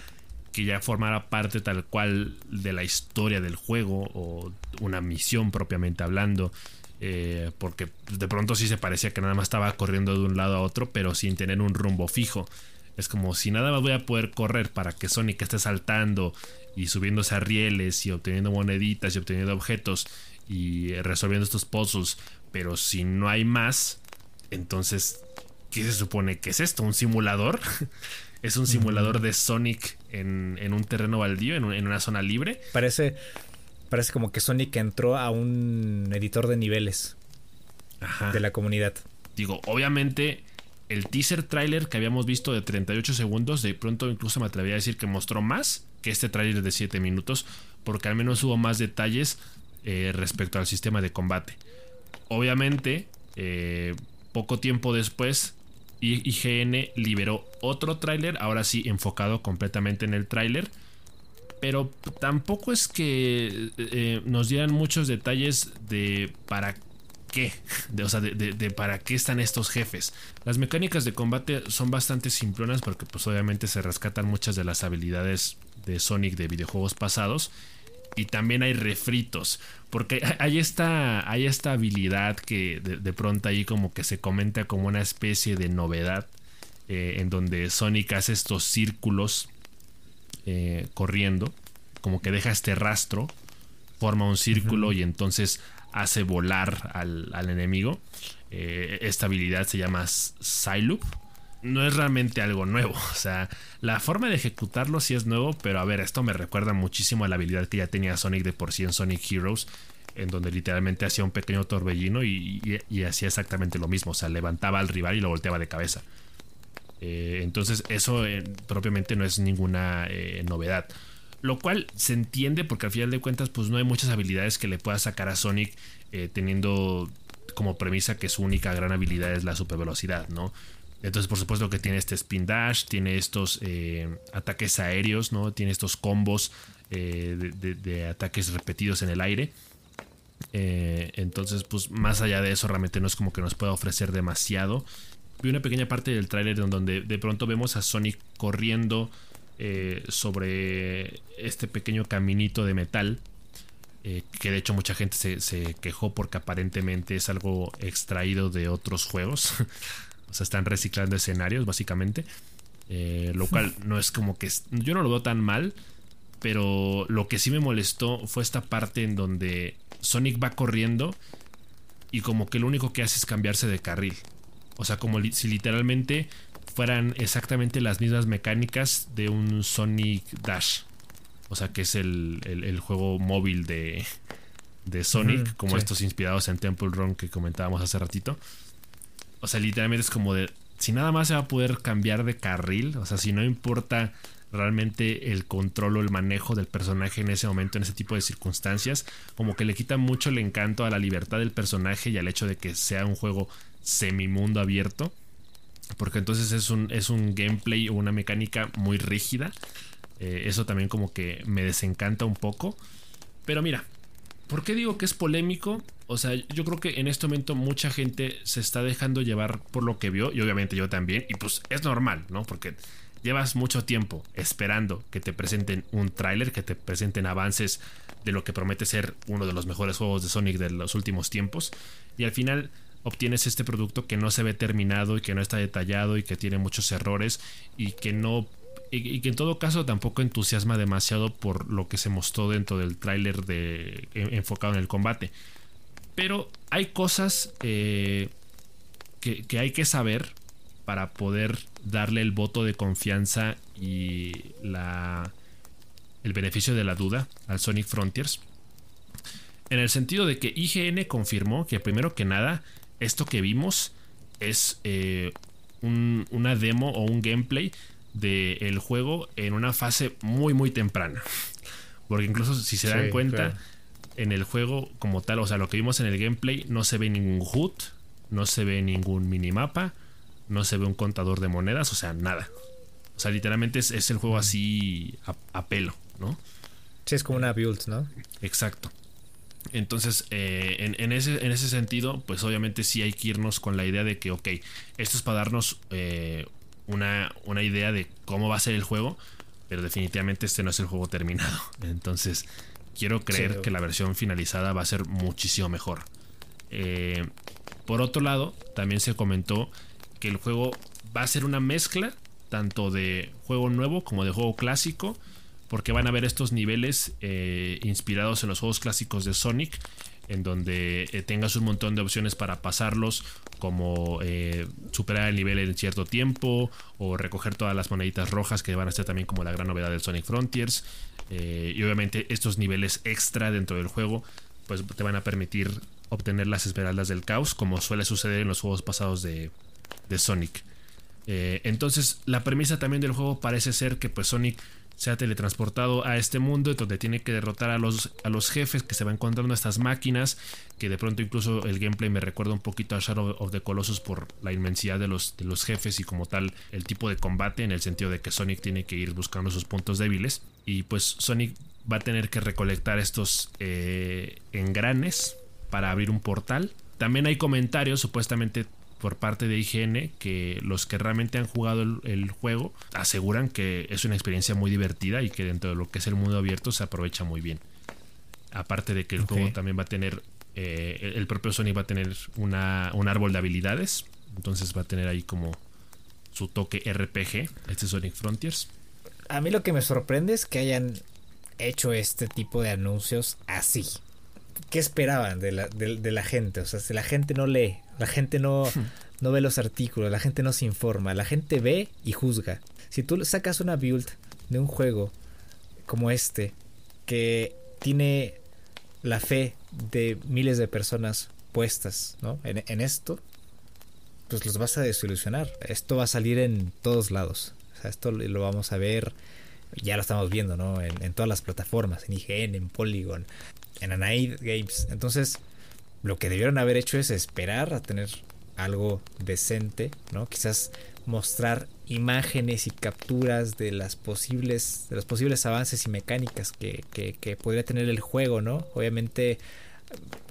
que ya formara parte tal cual de la historia del juego o una misión propiamente hablando. Eh, porque de pronto sí se parecía que nada más estaba corriendo de un lado a otro, pero sin tener un rumbo fijo. Es como si nada más voy a poder correr para que Sonic esté saltando y subiéndose a rieles y obteniendo moneditas y obteniendo objetos y resolviendo estos puzzles. Pero si no hay más, entonces, ¿qué se supone que es esto? ¿Un simulador? <laughs> ¿Es un simulador de Sonic en, un terreno baldío, en, una zona libre? Parece, parece como que Sonic entró a un editor de niveles de la comunidad. Digo, obviamente el teaser trailer que habíamos visto de 38 segundos, de pronto incluso me atrevería a decir que mostró más que este trailer de 7 minutos, porque al menos hubo más detalles eh, respecto al sistema de combate. Obviamente, eh, poco tiempo después, IGN liberó otro tráiler, ahora sí enfocado completamente en el tráiler. Pero tampoco es que eh, nos dieran muchos detalles de para qué, de, o sea, de, para qué están estos jefes. Las mecánicas de combate son bastante simplonas porque pues obviamente se rescatan muchas de las habilidades de Sonic de videojuegos pasados y también hay refritos. Porque hay esta, hay esta habilidad que de, pronto ahí como que se comenta como una especie de novedad. Eh, en donde Sonic hace estos círculos eh, corriendo. Como que deja este rastro. Forma un círculo y entonces hace volar al, enemigo. Eh, esta habilidad se llama Psyloop no es realmente algo nuevo. <laughs> O sea, la forma de ejecutarlo sí es nuevo, pero a ver, esto me recuerda muchísimo a la habilidad que ya tenía Sonic de por sí en Sonic Heroes, en donde literalmente hacía un pequeño torbellino y, hacía exactamente lo mismo. O sea, levantaba al rival y lo volteaba de cabeza. Eh, entonces, eso eh, propiamente no es ninguna novedad. Lo cual se entiende porque al final de cuentas, pues no hay muchas habilidades que le pueda sacar a Sonic teniendo como premisa que su única gran habilidad es la super velocidad, ¿no? Entonces, por supuesto que tiene este spin dash, tiene estos eh, ataques aéreos, ¿no? Tiene estos combos eh, de, ataques repetidos en el aire. Eh, entonces, pues más allá de eso, realmente no es como que nos pueda ofrecer demasiado. Vi una pequeña parte del tráiler donde de pronto vemos a Sonic corriendo sobre este pequeño caminito de metal. que de hecho mucha gente se, se quejó porque aparentemente es algo extraído de otros juegos. <laughs> O sea, están reciclando escenarios, básicamente. Eh, lo cual no es como que. Yo no lo veo tan mal. Pero lo que sí me molestó fue esta parte en donde Sonic va corriendo. Y como que lo único que hace es cambiarse de carril. O sea, como si literalmente fueran exactamente las mismas mecánicas de un Sonic Dash. O sea, que es el, juego móvil de, de Sonic, como estos inspirados en Temple Run que comentábamos hace ratito. O sea, literalmente es como de. Si nada más se va a poder cambiar de carril, o sea, si no importa realmente el control o el manejo del personaje en ese momento, en ese tipo de circunstancias, como que le quita mucho el encanto a la libertad del personaje y al hecho de que sea un juego semimundo abierto. Porque entonces es un, es un gameplay o una mecánica muy rígida. Eh, eso también como que me desencanta un poco. Pero mira, ¿por qué digo que es polémico? O sea, yo creo que en este momento mucha gente se está dejando llevar por lo que vio y obviamente yo también. Y pues es normal, ¿no? Porque llevas mucho tiempo esperando que te presenten un tráiler, que te presenten avances de lo que promete ser uno de los mejores juegos de Sonic de los últimos tiempos. Y al final obtienes este producto que no se ve terminado y que no está detallado y que tiene muchos errores y que no y, que en todo caso tampoco entusiasma demasiado por lo que se mostró dentro del tráiler de enfocado en el combate. Pero hay cosas eh, que, hay que saber para poder darle el voto de confianza y la, el beneficio de la duda al Sonic Frontiers. En el sentido de que IGN confirmó que primero que nada esto que vimos es eh, una demo o un gameplay del juego en una fase muy muy temprana. Porque incluso si se dan cuenta, en el juego como tal, o sea, lo que vimos en el gameplay, no se ve ningún HUD, no se ve ningún minimapa, no se ve un contador de monedas, o sea, nada. O sea, literalmente es, el juego así a, pelo, ¿no? Sí, es como una build, ¿no? Exacto. Entonces, eh, en, ese, en, ese, sentido, pues obviamente sí hay que irnos con la idea de que, ok, esto es para darnos eh, una, una idea de cómo va a ser el juego, pero definitivamente este no es el juego terminado. <laughs> Entonces, quiero creer que la versión finalizada va a ser muchísimo mejor. Eh, por otro lado, también se comentó que el juego va a ser una mezcla tanto de juego nuevo como de juego clásico, porque van a haber estos niveles eh, inspirados en los juegos clásicos de Sonic, en donde eh, tengas un montón de opciones para pasarlos, como superar el nivel en cierto tiempo, o recoger todas las moneditas rojas, que van a ser también como la gran novedad del Sonic Frontiers. Eh, y obviamente estos niveles extra dentro del juego pues te van a permitir obtener las esmeraldas del caos como suele suceder en los juegos pasados de, Sonic. Eh, entonces la premisa también del juego parece ser que pues Sonic se ha teletransportado a este mundo donde tiene que derrotar a los, a los jefes que se va encontrando estas máquinas que de pronto incluso el gameplay me recuerda un poquito a Shadow of the Colossus por la inmensidad de los, de los jefes y como tal el tipo de combate en el sentido de que Sonic tiene que ir buscando sus puntos débiles. Y pues Sonic va a tener que recolectar estos eh, engranes para abrir un portal. También hay comentarios supuestamente por parte de IGN que los que realmente han jugado el, juego aseguran que es una experiencia muy divertida y que dentro de lo que es el mundo abierto se aprovecha muy bien. Aparte de que el juego también va a tener, eh, el propio Sony va a tener una, un árbol de habilidades, entonces va a tener ahí como su toque RPG, este Sonic Frontiers. A mí lo que me sorprende es que hayan hecho este tipo de anuncios así. ¿Qué esperaban de la, de la gente? O sea, si la gente no lee, la gente no, <laughs> no ve los artículos, la gente no se informa, la gente ve y juzga. Si tú sacas una build de un juego como este, que tiene la fe de miles de personas puestas ¿no? en, esto, pues los vas a desilusionar. Esto va a salir en todos lados. O sea, esto lo vamos a ver, ya lo estamos viendo, ¿no? En, en todas las plataformas, en IGN, en Polygon, en Anaid Games. Entonces, lo que debieron haber hecho es esperar a tener algo decente, ¿no? Quizás mostrar imágenes y capturas de las posibles de los posibles avances y mecánicas que, que, podría tener el juego, ¿no? Obviamente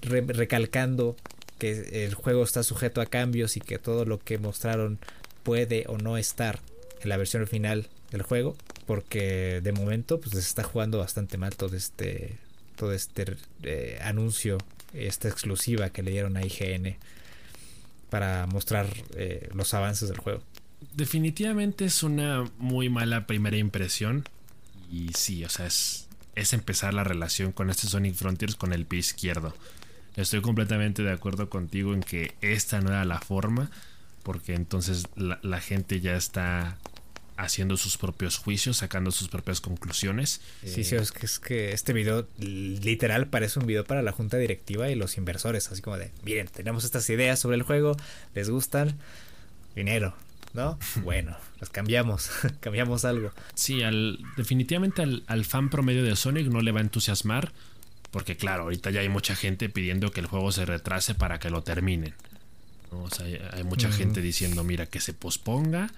recalcando que el juego está sujeto a cambios y que todo lo que mostraron puede o no estar en la versión final del juego porque de momento pues se está jugando bastante mal todo este todo este eh, anuncio esta exclusiva que le dieron a IGN para mostrar eh, los avances del juego. Definitivamente es una muy mala primera impresión. Y sí o sea es es empezar la relación con este Sonic Frontiers con el pie izquierdo. Estoy completamente de acuerdo contigo en que esta no era la forma porque entonces la gente ya está haciendo sus propios juicios, sacando sus propias conclusiones. Sí, sí, es que, es que este video literal parece un video para la junta directiva y los inversores, así como de, miren, tenemos estas ideas sobre el juego, les gustan, dinero, ¿no? <laughs> Bueno, las cambiamos, <laughs> cambiamos algo. Sí, al, definitivamente al, fan promedio de Sonic no le va a entusiasmar, porque claro, ahorita ya hay mucha gente pidiendo que el juego se retrase para que lo terminen. O sea, hay, mucha gente diciendo, mira, que se posponga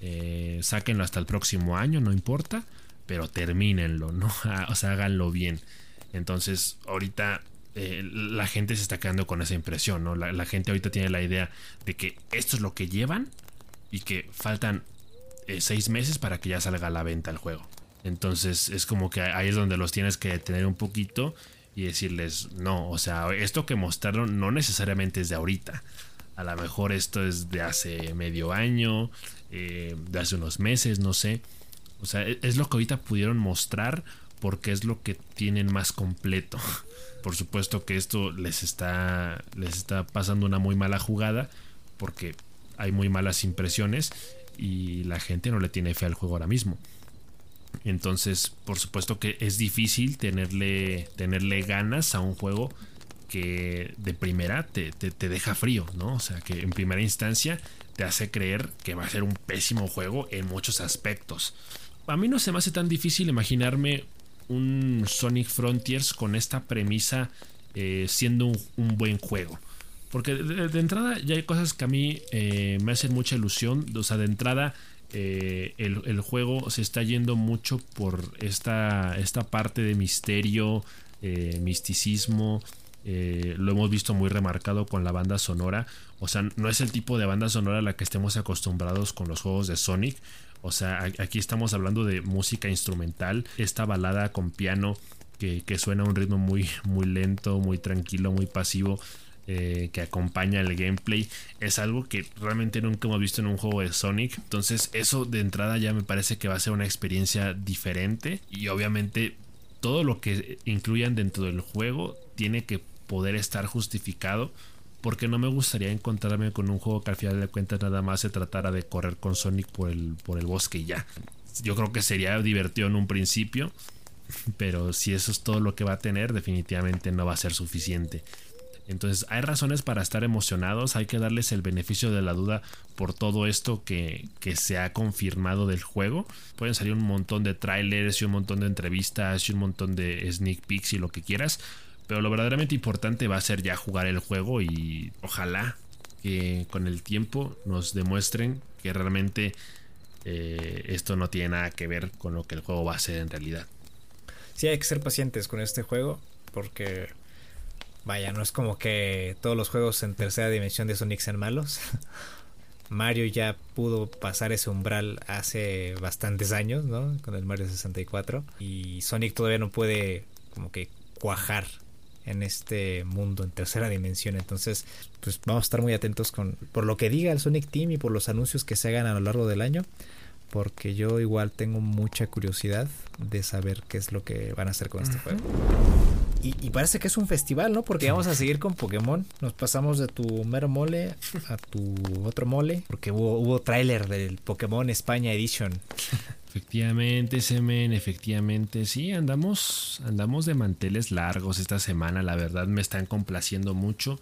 eh, sáquenlo hasta el próximo año, no importa, pero termínenlo, ¿no? <laughs> o sea, háganlo bien. Entonces, ahorita eh, la gente se está quedando con esa impresión, ¿no? La, gente ahorita tiene la idea de que esto es lo que llevan y que faltan eh, seis meses para que ya salga a la venta el juego. Entonces es como que ahí es donde los tienes que detener un poquito y decirles, no, o sea, esto que mostraron no necesariamente es de ahorita. A lo mejor esto es de hace medio año, eh, de hace unos meses, no sé. O sea, e-, es lo que ahorita pudieron mostrar porque es lo que tienen más completo. <laughs> Por supuesto que esto les está, les está pasando una muy mala jugada porque hay muy malas impresiones y la gente no le tiene fe al juego ahora mismo. Entonces, por supuesto que es difícil tenerle, tenerle ganas a un juego que de primera te, te, deja frío, ¿no? O sea, que en primera instancia te hace creer que va a ser un pésimo juego en muchos aspectos. A mí no se me hace tan difícil imaginarme un Sonic Frontiers con esta premisa eh, siendo un, buen juego. Porque de, entrada ya hay cosas que a mí eh, me hacen mucha ilusión. O sea, de entrada eh, el, juego se está yendo mucho por esta, esta parte de misterio, misticismo. Lo hemos visto muy remarcado con la banda sonora. O sea, no es el tipo de banda sonora a la que estemos acostumbrados con los juegos de Sonic. O sea, aquí estamos hablando de música instrumental, esta balada con piano que, suena a un ritmo muy, muy lento, muy tranquilo, muy pasivo. Eh, que acompaña el gameplay es algo que realmente nunca hemos visto en un juego de Sonic entonces eso de entrada ya me parece que va a ser una experiencia diferente y obviamente todo lo que incluyan dentro del juego tiene que poder estar justificado porque no me gustaría encontrarme con un juego que al final de cuentas nada más se tratara de correr con Sonic por el, por el bosque y ya. Yo creo que sería divertido en un principio, pero si eso es todo lo que va a tener, definitivamente no va a ser suficiente. Entonces hay razones para estar emocionados, hay que darles el beneficio de la duda por todo esto que, que, se ha confirmado del juego. Pueden salir un montón de trailers y un montón de entrevistas y un montón de sneak peeks y lo que quieras, pero lo verdaderamente importante va a ser ya jugar el juego y ojalá que con el tiempo nos demuestren que realmente eh, esto no tiene nada que ver con lo que el juego va a ser en realidad. Sí, hay que ser pacientes con este juego porque, vaya, no es como que todos los juegos en tercera dimensión de Sonic sean malos. <laughs> Mario ya pudo pasar ese umbral hace bastantes años, ¿no? Con el Mario 64. Y Sonic todavía no puede como que cuajar en este mundo en tercera dimensión. Entonces, pues vamos a estar muy atentos con por lo que diga el Sonic Team y por los anuncios que se hagan a lo largo del año, porque yo igual tengo mucha curiosidad de saber qué es lo que van a hacer con este juego. Y, parece que es un festival, ¿no? Porque vamos a seguir con Pokémon. Nos pasamos de tu mero mole a tu otro mole, porque hubo, hubo tráiler del Pokémon España Edition. <laughs> Efectivamente, Semen, efectivamente, sí, andamos, andamos de manteles largos esta semana, la verdad me están complaciendo mucho.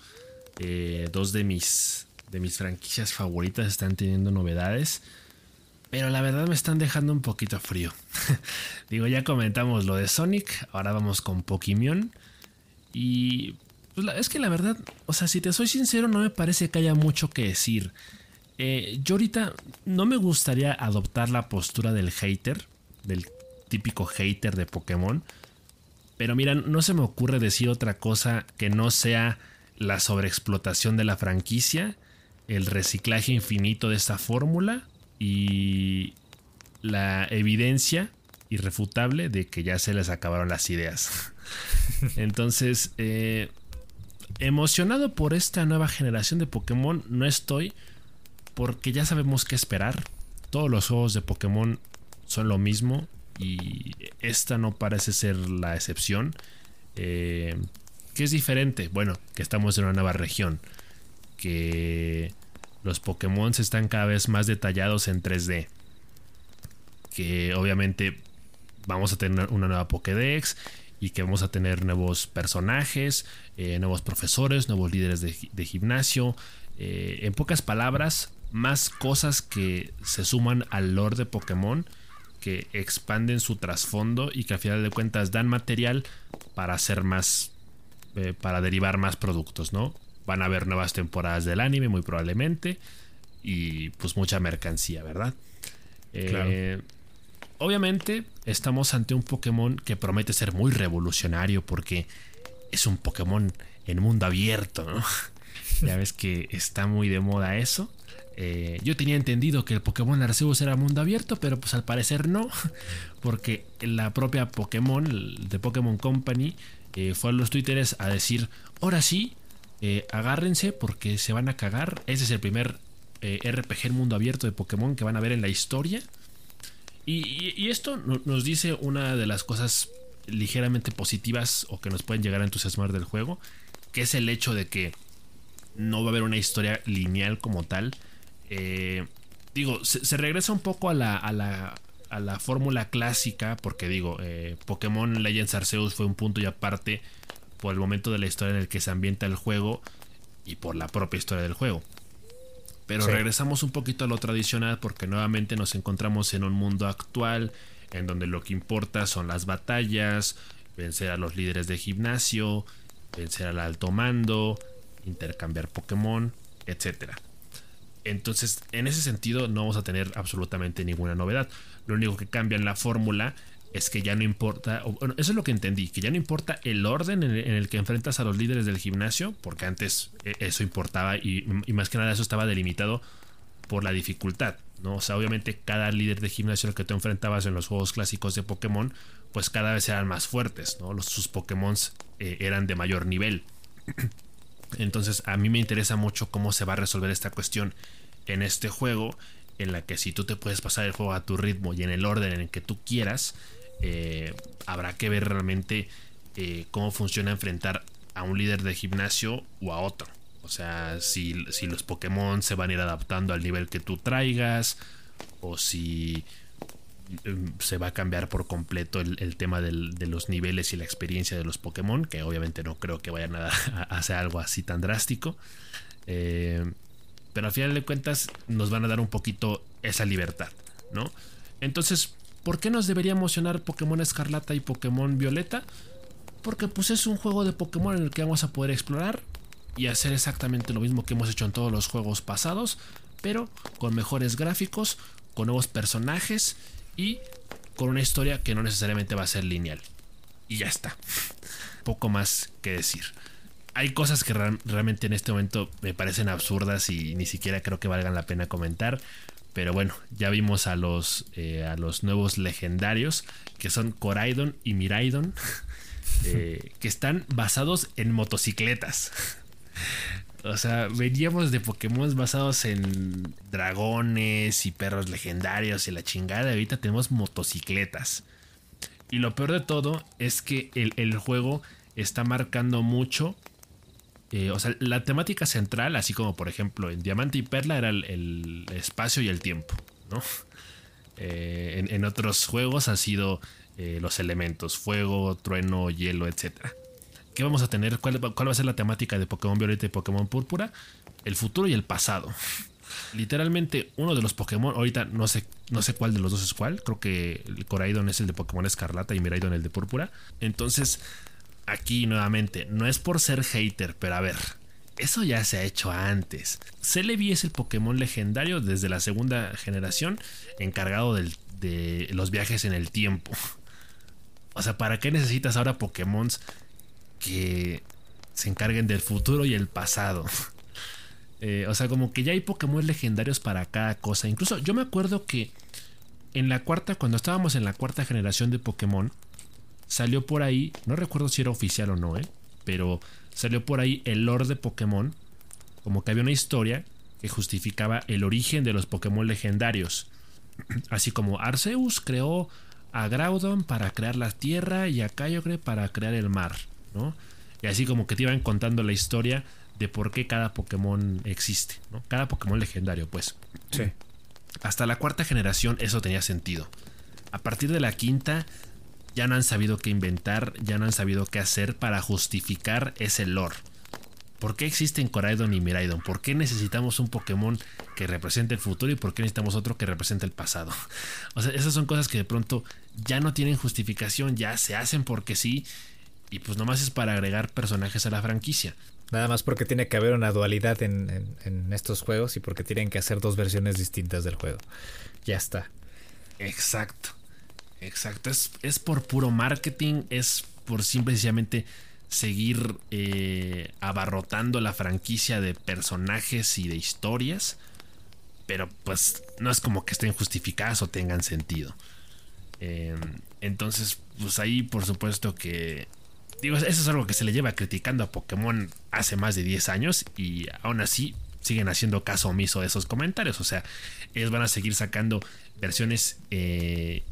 Eh, dos de mis, de mis franquicias favoritas están teniendo novedades, pero la verdad me están dejando un poquito frío. <laughs> Digo, ya comentamos lo de Sonic, ahora vamos con Pokémon y Pues es que la verdad, o sea, si te soy sincero, no me parece que haya mucho que decir. Eh, yo ahorita no me gustaría adoptar la postura del hater, del típico hater de Pokémon. Pero mira, no se me ocurre decir otra cosa que no sea la sobreexplotación de la franquicia, el reciclaje infinito de esta fórmula y la evidencia irrefutable de que ya se les acabaron las ideas. <laughs> Entonces, eh, emocionado por esta nueva generación de Pokémon no estoy porque ya sabemos qué esperar. Todos los juegos de Pokémon son lo mismo y esta no parece ser la excepción. Eh, ¿Qué es diferente? Bueno, que estamos en una nueva región, que los Pokémon están cada vez más detallados en 3D, que obviamente vamos a tener una nueva Pokédex y que vamos a tener nuevos personajes, eh, nuevos profesores, nuevos líderes de, gimnasio. Eh, en pocas palabras, más cosas que se suman al lore de Pokémon, que expanden su trasfondo y que al final de cuentas dan material para hacer más, eh, para derivar más productos, ¿no? Van a haber nuevas temporadas del anime muy probablemente y pues mucha mercancía, ¿verdad? Eh, obviamente estamos ante un Pokémon que promete ser muy revolucionario porque es un Pokémon en mundo abierto, ¿no? <laughs> ya ves que está muy de moda eso. Eh, yo tenía entendido que el Pokémon Arceus era mundo abierto, pero pues al parecer no, <laughs> porque la propia Pokémon, de Pokémon Company, eh, fue a los Twitteres a decir, ahora sí, eh, agárrense porque se van a cagar. Ese es el primer RPG en mundo abierto de Pokémon que van a ver en la historia. Y, esto nos dice una de las cosas ligeramente positivas o que nos pueden llegar a entusiasmar del juego, que es el hecho de que no va a haber una historia lineal como tal, eh, digo, se, regresa un poco a la, a la, a la fórmula clásica, porque digo, eh, Pokémon Legends Arceus fue un punto y aparte por el momento de la historia en el que se ambienta el juego y por la propia historia del juego. Pero regresamos un poquito a lo tradicional porque nuevamente nos encontramos en un mundo actual en donde lo que importa son las batallas, vencer a los líderes de gimnasio, vencer al alto mando, intercambiar Pokémon, etcétera. Entonces, en ese sentido, no vamos a tener absolutamente ninguna novedad. Lo único que cambia en la fórmula es que ya no importa, bueno, eso es lo que entendí, que ya no importa el orden en el, que enfrentas a los líderes del gimnasio, porque antes eh, eso importaba y, más que nada eso estaba delimitado por la dificultad, ¿no? O sea, obviamente cada líder de gimnasio al que te enfrentabas en los juegos clásicos de Pokémon, pues cada vez eran más fuertes, ¿no? Sus Pokémon eh, eran de mayor nivel. Entonces a mí me interesa mucho cómo se va a resolver esta cuestión en este juego, en la que si tú te puedes pasar el juego a tu ritmo y en el orden en el que tú quieras, eh, habrá que ver realmente eh, cómo funciona enfrentar a un líder de gimnasio o a otro. O sea, si, si los Pokémon se van a ir adaptando al nivel que tú traigas, o si se va a cambiar por completo el, tema de los niveles y la experiencia de los Pokémon, que obviamente no creo que vayan a, hacer algo así tan drástico. Eh, pero al final de cuentas nos van a dar un poquito esa libertad, ¿no? Entonces, ¿por qué nos debería emocionar Pokémon Escarlata y Pokémon Violeta? Porque pues es un juego de Pokémon en el que vamos a poder explorar y hacer exactamente lo mismo que hemos hecho en todos los juegos pasados, pero con mejores gráficos, con nuevos personajes y con una historia que no necesariamente va a ser lineal. Y ya está. Poco más que decir. Hay cosas que realmente en este momento me parecen absurdas y ni siquiera creo que valgan la pena comentar. Pero bueno, ya vimos a los, eh, a los nuevos legendarios que son Coraidon y Miraidon, <laughs> eh, que están basados en motocicletas. O sea, veníamos de Pokémon basados en dragones y perros legendarios y la chingada. Ahorita tenemos motocicletas. Y lo peor de todo es que el, juego está marcando mucho. Eh, o sea, la temática central, así como por ejemplo en Diamante y Perla, era el, espacio y el tiempo, ¿no? <laughs> Eh, en, otros juegos ha sido eh, los elementos, fuego, trueno, hielo, etcétera. ¿Qué vamos a tener? ¿Cuál, va a ser la temática de Pokémon Violeta y Pokémon Púrpura? El futuro y el pasado. Literalmente, uno de los Pokémon, ahorita no sé, no sé cuál de los dos es cuál. Creo que el Coraidon es el de Pokémon Escarlata y Miraidon el de Púrpura. Entonces, aquí nuevamente, no es por ser hater, pero a ver, eso ya se ha hecho antes. Celebi es el Pokémon legendario desde la segunda generación, encargado de los viajes en el tiempo. O sea, ¿para qué necesitas ahora Pokémon que se encarguen del futuro y el pasado? Eh, o sea, como que ya hay Pokémon legendarios para cada cosa. Incluso yo me acuerdo que en la cuarta, cuando estábamos en la cuarta generación de Pokémon, salió por ahí, no recuerdo si era oficial o no, ¿eh? pero salió por ahí el lore de Pokémon, como que había una historia que justificaba el origen de los Pokémon legendarios. <clears throat> Así como Arceus creó a Groudon para crear la tierra y a Kyogre para crear el mar, ¿no? Y así como que te iban contando la historia de por qué cada Pokémon existe, ¿no? Cada Pokémon legendario, pues. Sí. Hasta la cuarta generación eso tenía sentido. A partir de la quinta ya no han sabido qué inventar, ya no han sabido qué hacer para justificar ese lore. ¿Por qué existen Coraidon y Miraidon? ¿Por qué necesitamos un Pokémon que represente el futuro y por qué necesitamos otro que represente el pasado? <laughs> O sea, esas son cosas que de pronto ya no tienen justificación, ya se hacen porque sí, y pues nomás es para agregar personajes a la franquicia. Nada más porque tiene que haber una dualidad en, en estos juegos y porque tienen que hacer dos versiones distintas del juego. Ya está. Exacto. Exacto, es, es por puro marketing, es por simplemente seguir eh, abarrotando la franquicia de personajes y de historias, pero pues no es como que estén justificadas o tengan sentido. Em, entonces, pues ahí por supuesto que... Digo, eso es algo que se le lleva criticando a Pokémon hace más de 10 años y aún así siguen haciendo caso omiso de esos comentarios. O sea, ellos van a seguir sacando versiones eh,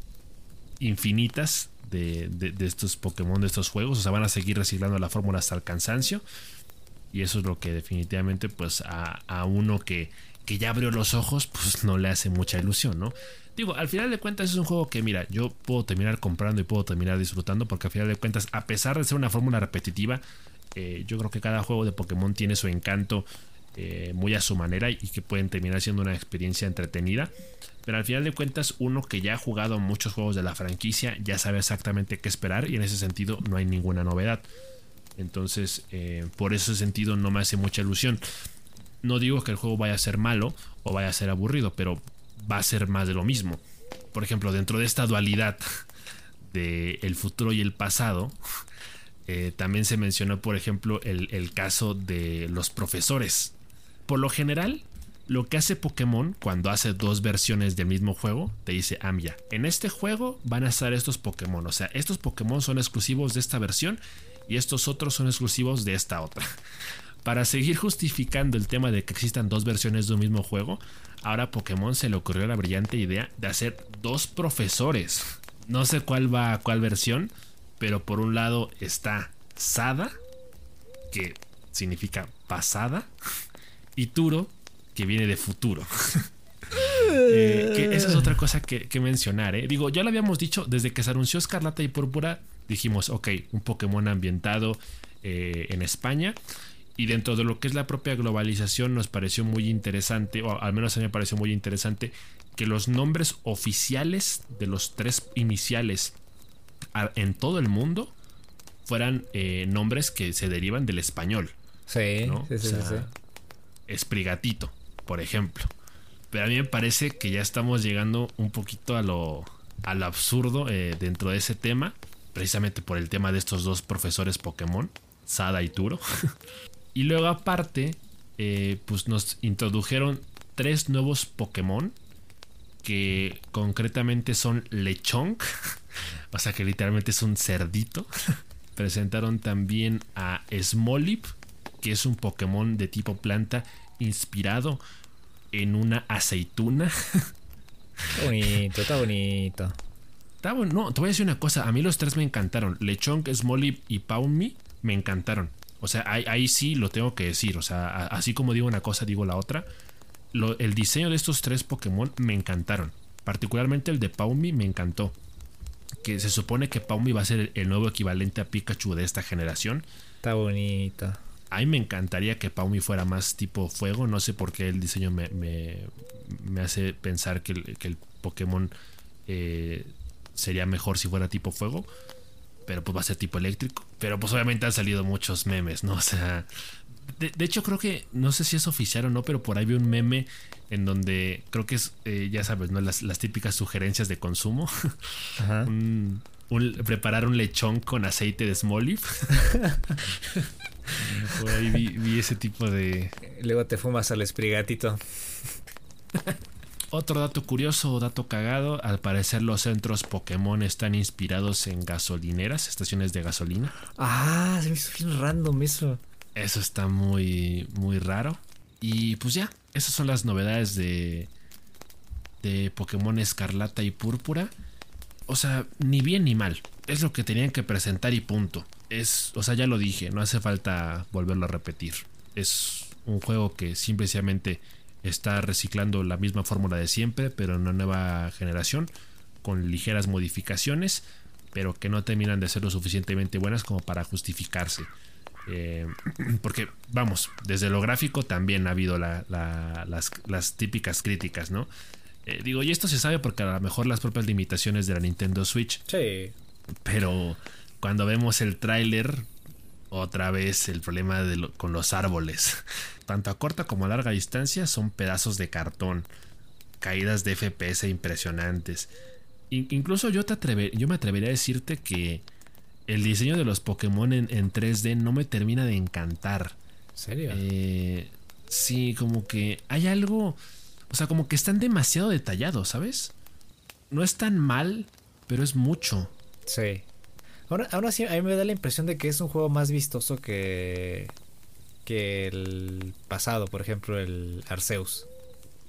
infinitas de, estos Pokémon, de estos juegos. O sea, van a seguir reciclando la fórmula hasta el cansancio. Y eso es lo que definitivamente, pues, a, uno que, que, ya abrió los ojos, pues no le hace mucha ilusión, ¿no? Digo, al final de cuentas es un juego que, mira, yo puedo terminar comprando y puedo terminar disfrutando, porque al final de cuentas, a pesar de ser una fórmula repetitiva, eh, yo creo que cada juego de Pokémon tiene su encanto eh, muy a su manera y que pueden terminar siendo una experiencia entretenida. Pero al final de cuentas, uno que ya ha jugado muchos juegos de la franquicia ya sabe exactamente qué esperar y en ese sentido no hay ninguna novedad. Entonces, eh, por ese sentido no me hace mucha ilusión. No digo que el juego vaya a ser malo o vaya a ser aburrido, pero va a ser más de lo mismo. Por ejemplo, dentro de esta dualidad de el futuro y el pasado, eh, también se mencionó, por ejemplo, el, el caso de los profesores. Por lo general, lo que hace Pokémon cuando hace dos versiones del mismo juego, te dice, ah, en este juego van a estar estos Pokémon. O sea, estos Pokémon son exclusivos de esta versión y estos otros son exclusivos de esta otra. Para seguir justificando el tema de que existan dos versiones de un mismo juego, ahora Pokémon se le ocurrió la brillante idea de hacer dos profesores. No sé cuál va a cuál versión, pero por un lado está Sada, que significa pasada, y Turo, que viene de futuro. <laughs> Eh, esa es otra cosa que, mencionar. ¿eh? Digo, ya lo habíamos dicho desde que se anunció Escarlata y Púrpura. Dijimos, ok, un Pokémon ambientado eh, en España. Y dentro de lo que es la propia globalización, nos pareció muy interesante, o al menos a mí me pareció muy interesante, que los nombres oficiales de los tres iniciales en todo el mundo fueran nombres que se derivan del español. Sí, sí, sí, sí. Esprigatito por ejemplo. Pero a mí me parece que ya estamos llegando un poquito a lo, absurdo eh, dentro de ese tema, precisamente por el tema de estos dos profesores Pokémon, Sada y Turo. <laughs> y luego aparte, eh, pues nos introdujeron tres nuevos Pokémon que concretamente son Lechonk, <laughs> o sea que literalmente es un cerdito. <laughs> Presentaron también a Smolip, que es un Pokémon de tipo planta inspirado en una aceituna. Está bonito, está bonito. Está bueno. No, te voy a decir una cosa. A mí los tres me encantaron. Lechonk, Smolly y Paumi me encantaron. O sea, ahí, sí lo tengo que decir. O sea, así como digo una cosa, digo la otra. el diseño de estos tres Pokémon me encantaron. Particularmente el de Paumi me encantó. Que se supone que Paumi va a ser el nuevo equivalente a Pikachu de esta generación. Está bonito. A mí me encantaría que Paumi fuera más tipo fuego. No sé por qué el diseño me, me, hace pensar que el, Pokémon eh, sería mejor si fuera tipo fuego. Pero pues va a ser tipo eléctrico. Pero pues obviamente han salido muchos memes, ¿no? <laughs> O sea, de, hecho creo que, no sé si es oficial o no, pero por ahí vi un meme en donde creo que es, eh, ya sabes, ¿no? Las, típicas sugerencias de consumo. <laughs> preparar un lechón con aceite de smoliv. <laughs> por ahí vi, vi, ese tipo de... Luego te fumas al esprigatito. Otro dato curioso o dato cagado, al parecer los centros Pokémon están inspirados en gasolineras, estaciones de gasolina. Ah, se me hizo bien random eso. Eso está muy, muy raro. Y pues ya, esas son las novedades de, de Pokémon Escarlata y Púrpura. O sea, ni bien ni mal. Es lo que tenían que presentar y punto. Es, o sea, ya lo dije, no hace falta volverlo a repetir. Es un juego que simplemente está reciclando la misma fórmula de siempre, pero en una nueva generación, con ligeras modificaciones, pero que no terminan de ser lo suficientemente buenas como para justificarse. Eh, porque, vamos, desde lo gráfico también ha habido las, típicas críticas, ¿no? Eh, digo, y esto se sabe porque a lo mejor las propias limitaciones de la Nintendo Switch. Sí. Pero cuando vemos el tráiler, otra vez el problema con los árboles. Tanto a corta como a larga distancia son pedazos de cartón, caídas de FPS impresionantes. incluso yo, te yo me atrevería a decirte que el diseño de los Pokémon en, 3D no me termina de encantar. ¿En serio? Eh, sí, como que hay algo... O sea, como que están demasiado detallados, ¿sabes? No es tan mal, pero es mucho. Sí. Ahora, ahora sí, a mí me da la impresión de que es un juego más vistoso que, que el pasado, por ejemplo, el Arceus.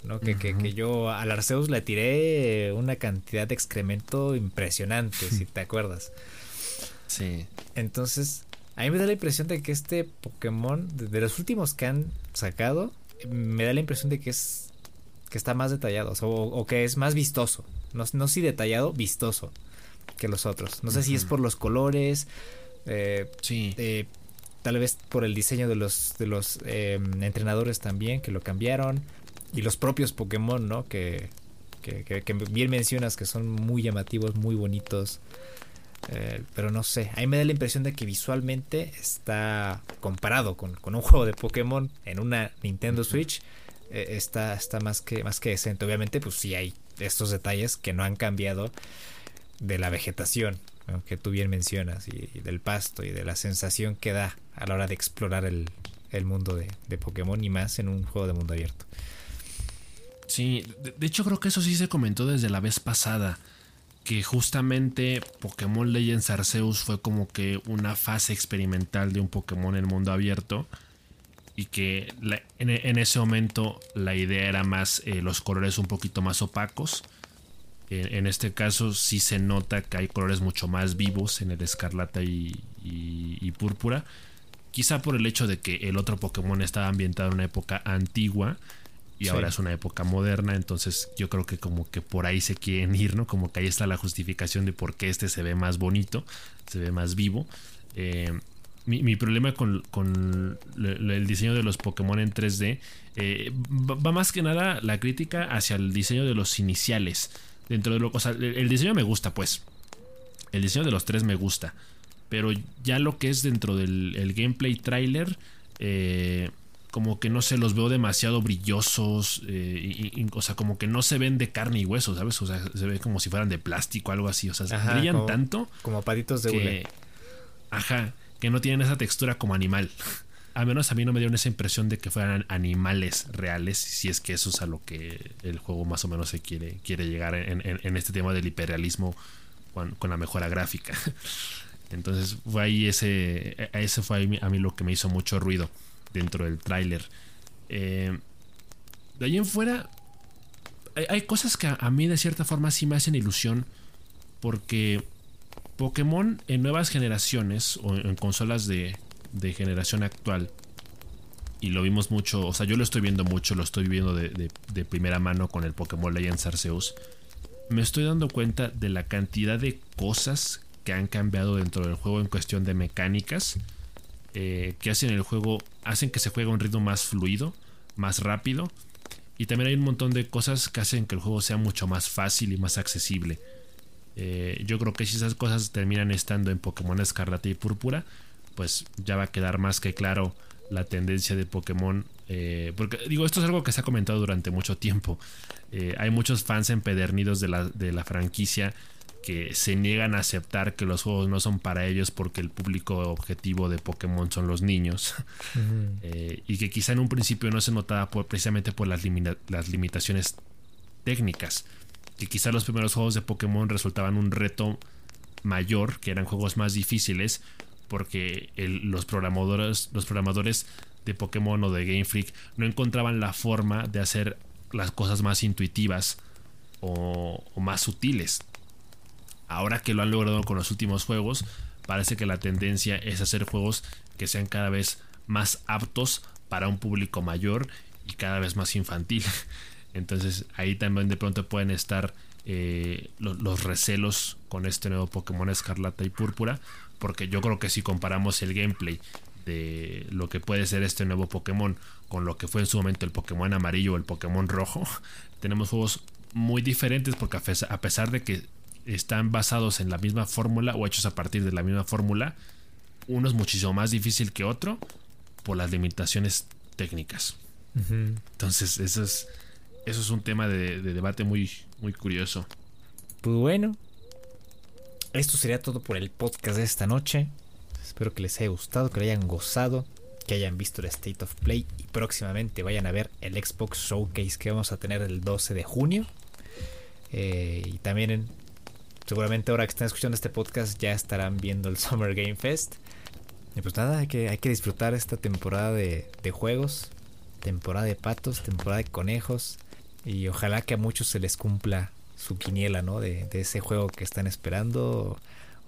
¿no? Que, que, yo al Arceus le tiré una cantidad de excremento impresionante, <laughs> si te acuerdas. Sí. Entonces, a mí me da la impresión de que este Pokémon, de, los últimos que han sacado, me da la impresión de que es que está más detallado, o, que es más vistoso. No, no si detallado, vistoso que los otros. No sé si es por los colores. Eh, sí. Eh, tal vez por el diseño de los, de los em, entrenadores también, que lo cambiaron. Y los propios Pokémon, ¿no? Que, que, bien mencionas que son muy llamativos, muy bonitos. Eh, pero no sé, a mí me da la impresión de que visualmente está comparado con, con un <laughs> juego de Pokémon en una Nintendo Switch. está, está más que más que decente. Obviamente, pues sí hay estos detalles que no han cambiado de la vegetación, que tú bien mencionas, y, del pasto y de la sensación que da a la hora de explorar el, mundo de, Pokémon y más en un juego de mundo abierto. Sí, de, hecho creo que eso sí se comentó desde la vez pasada, que justamente Pokémon Legends Arceus fue como que una fase experimental de un Pokémon en mundo abierto y que en, ese momento la idea era más eh, los colores un poquito más opacos en, este caso sí se nota que hay colores mucho más vivos en el escarlata y, púrpura. Quizá por el hecho de que el otro Pokémon estaba ambientado en una época antigua y ahora es una época moderna, entonces yo creo que como que por ahí se quieren ir, ¿no? Como que ahí está la justificación de por qué este se ve más bonito, se ve más vivo. Eh, mi, problema con, el diseño de los Pokémon en 3D eh, va más que nada la crítica hacia el diseño de los iniciales dentro de lo. O sea, el, diseño me gusta, pues. El diseño de los tres me gusta. Pero ya lo que es dentro del gameplay trailer. Eh, como que no se los veo demasiado brillosos. Eh, y, o sea, como que no se ven de carne y hueso, ¿sabes? O sea, se ve como si fueran de plástico o algo así. O sea, brillan tanto. Como palitos de que, Ajá, que no tienen esa textura como animal <laughs> al menos a mí no me dieron esa impresión de que fueran animales reales, si es que eso es a lo que el juego más o menos se quiere, quiere llegar en, este tema del hiperrealismo con, la mejora gráfica. <laughs> Entonces fue ahí ese, ese fue a mí, lo que me hizo mucho ruido dentro del tráiler. Eh, de ahí en fuera, hay, cosas que a, mí de cierta forma sí me hacen ilusión porque Pokémon en nuevas generaciones o en consolas de, de generación actual, y lo vimos mucho, o sea, yo lo estoy viendo mucho, lo estoy viendo de, primera mano con el Pokémon Legends Arceus, me estoy dando cuenta de la cantidad de cosas que han cambiado dentro del juego en cuestión de mecánicas, eh, que hacen el juego, hacen que se juegue a un ritmo más fluido, más rápido, y también hay un montón de cosas que hacen que el juego sea mucho más fácil y más accesible. Eh, yo creo que si esas cosas terminan estando en Pokémon Escarlata y Púrpura, pues ya va a quedar más que claro la tendencia de Pokémon. Eh, porque digo, esto es algo que se ha comentado durante mucho tiempo. Eh, hay muchos fans empedernidos de la, de la franquicia que se niegan a aceptar que los juegos no son para ellos porque el público objetivo de Pokémon son los niños. <laughs> Eh, y que quizá en un principio no se notaba precisamente por las, las limitaciones técnicas. Que quizá los primeros juegos de Pokémon resultaban un reto mayor, que eran juegos más difíciles, porque los, programadores, los programadores de Pokémon o de Game Freak no encontraban la forma de hacer las cosas más intuitivas o, más sutiles. Ahora que lo han logrado con los últimos juegos, parece que la tendencia es hacer juegos que sean cada vez más aptos para un público mayor y cada vez más infantil. <laughs> Entonces ahí también de pronto pueden estar eh, los recelos con este nuevo Pokémon Escarlata y Púrpura, porque yo creo que si comparamos el gameplay de lo que puede ser este nuevo Pokémon con lo que fue en su momento el Pokémon amarillo o el Pokémon rojo, <laughs> tenemos juegos muy diferentes porque a pesar de que están basados en la misma fórmula o hechos a partir de la misma fórmula, uno es muchísimo más difícil que otro por las limitaciones técnicas. Entonces, eso es, eso es un tema de, de, debate muy, muy curioso. Pues bueno, esto sería todo por el podcast de esta noche. Espero que les haya gustado, que lo hayan gozado, que hayan visto el State of Play y próximamente vayan a ver el Xbox Showcase que vamos a tener el 12 de junio. Eh, y también seguramente ahora que están escuchando este podcast ya estarán viendo el <laughs> Summer Game Fest. Y pues nada, hay que, hay que disfrutar esta temporada de, de juegos, temporada de patos, temporada de conejos. Y ojalá que a muchos se les cumpla su quiniela, ¿no? De, de ese juego que están esperando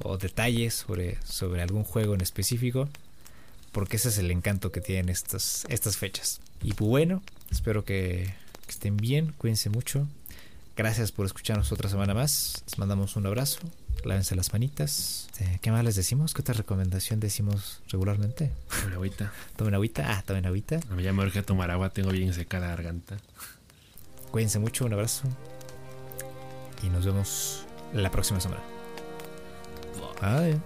o, detalles sobre, sobre algún juego en específico. Porque ese es el encanto que tienen estas, estas fechas. Y bueno, espero que, estén bien, cuídense mucho. Gracias por escucharnos otra semana más. Les mandamos un abrazo. Lávense las manitas. Eh, ¿Qué más les decimos? ¿Qué otra recomendación decimos regularmente? Tomen agüita. <laughs> tomen agüita. Ah, tomen agüita. A mí ya me urge tomar agua. Tengo bien seca la garganta. Cuídense mucho. Un abrazo y nos vemos la próxima semana. Bye.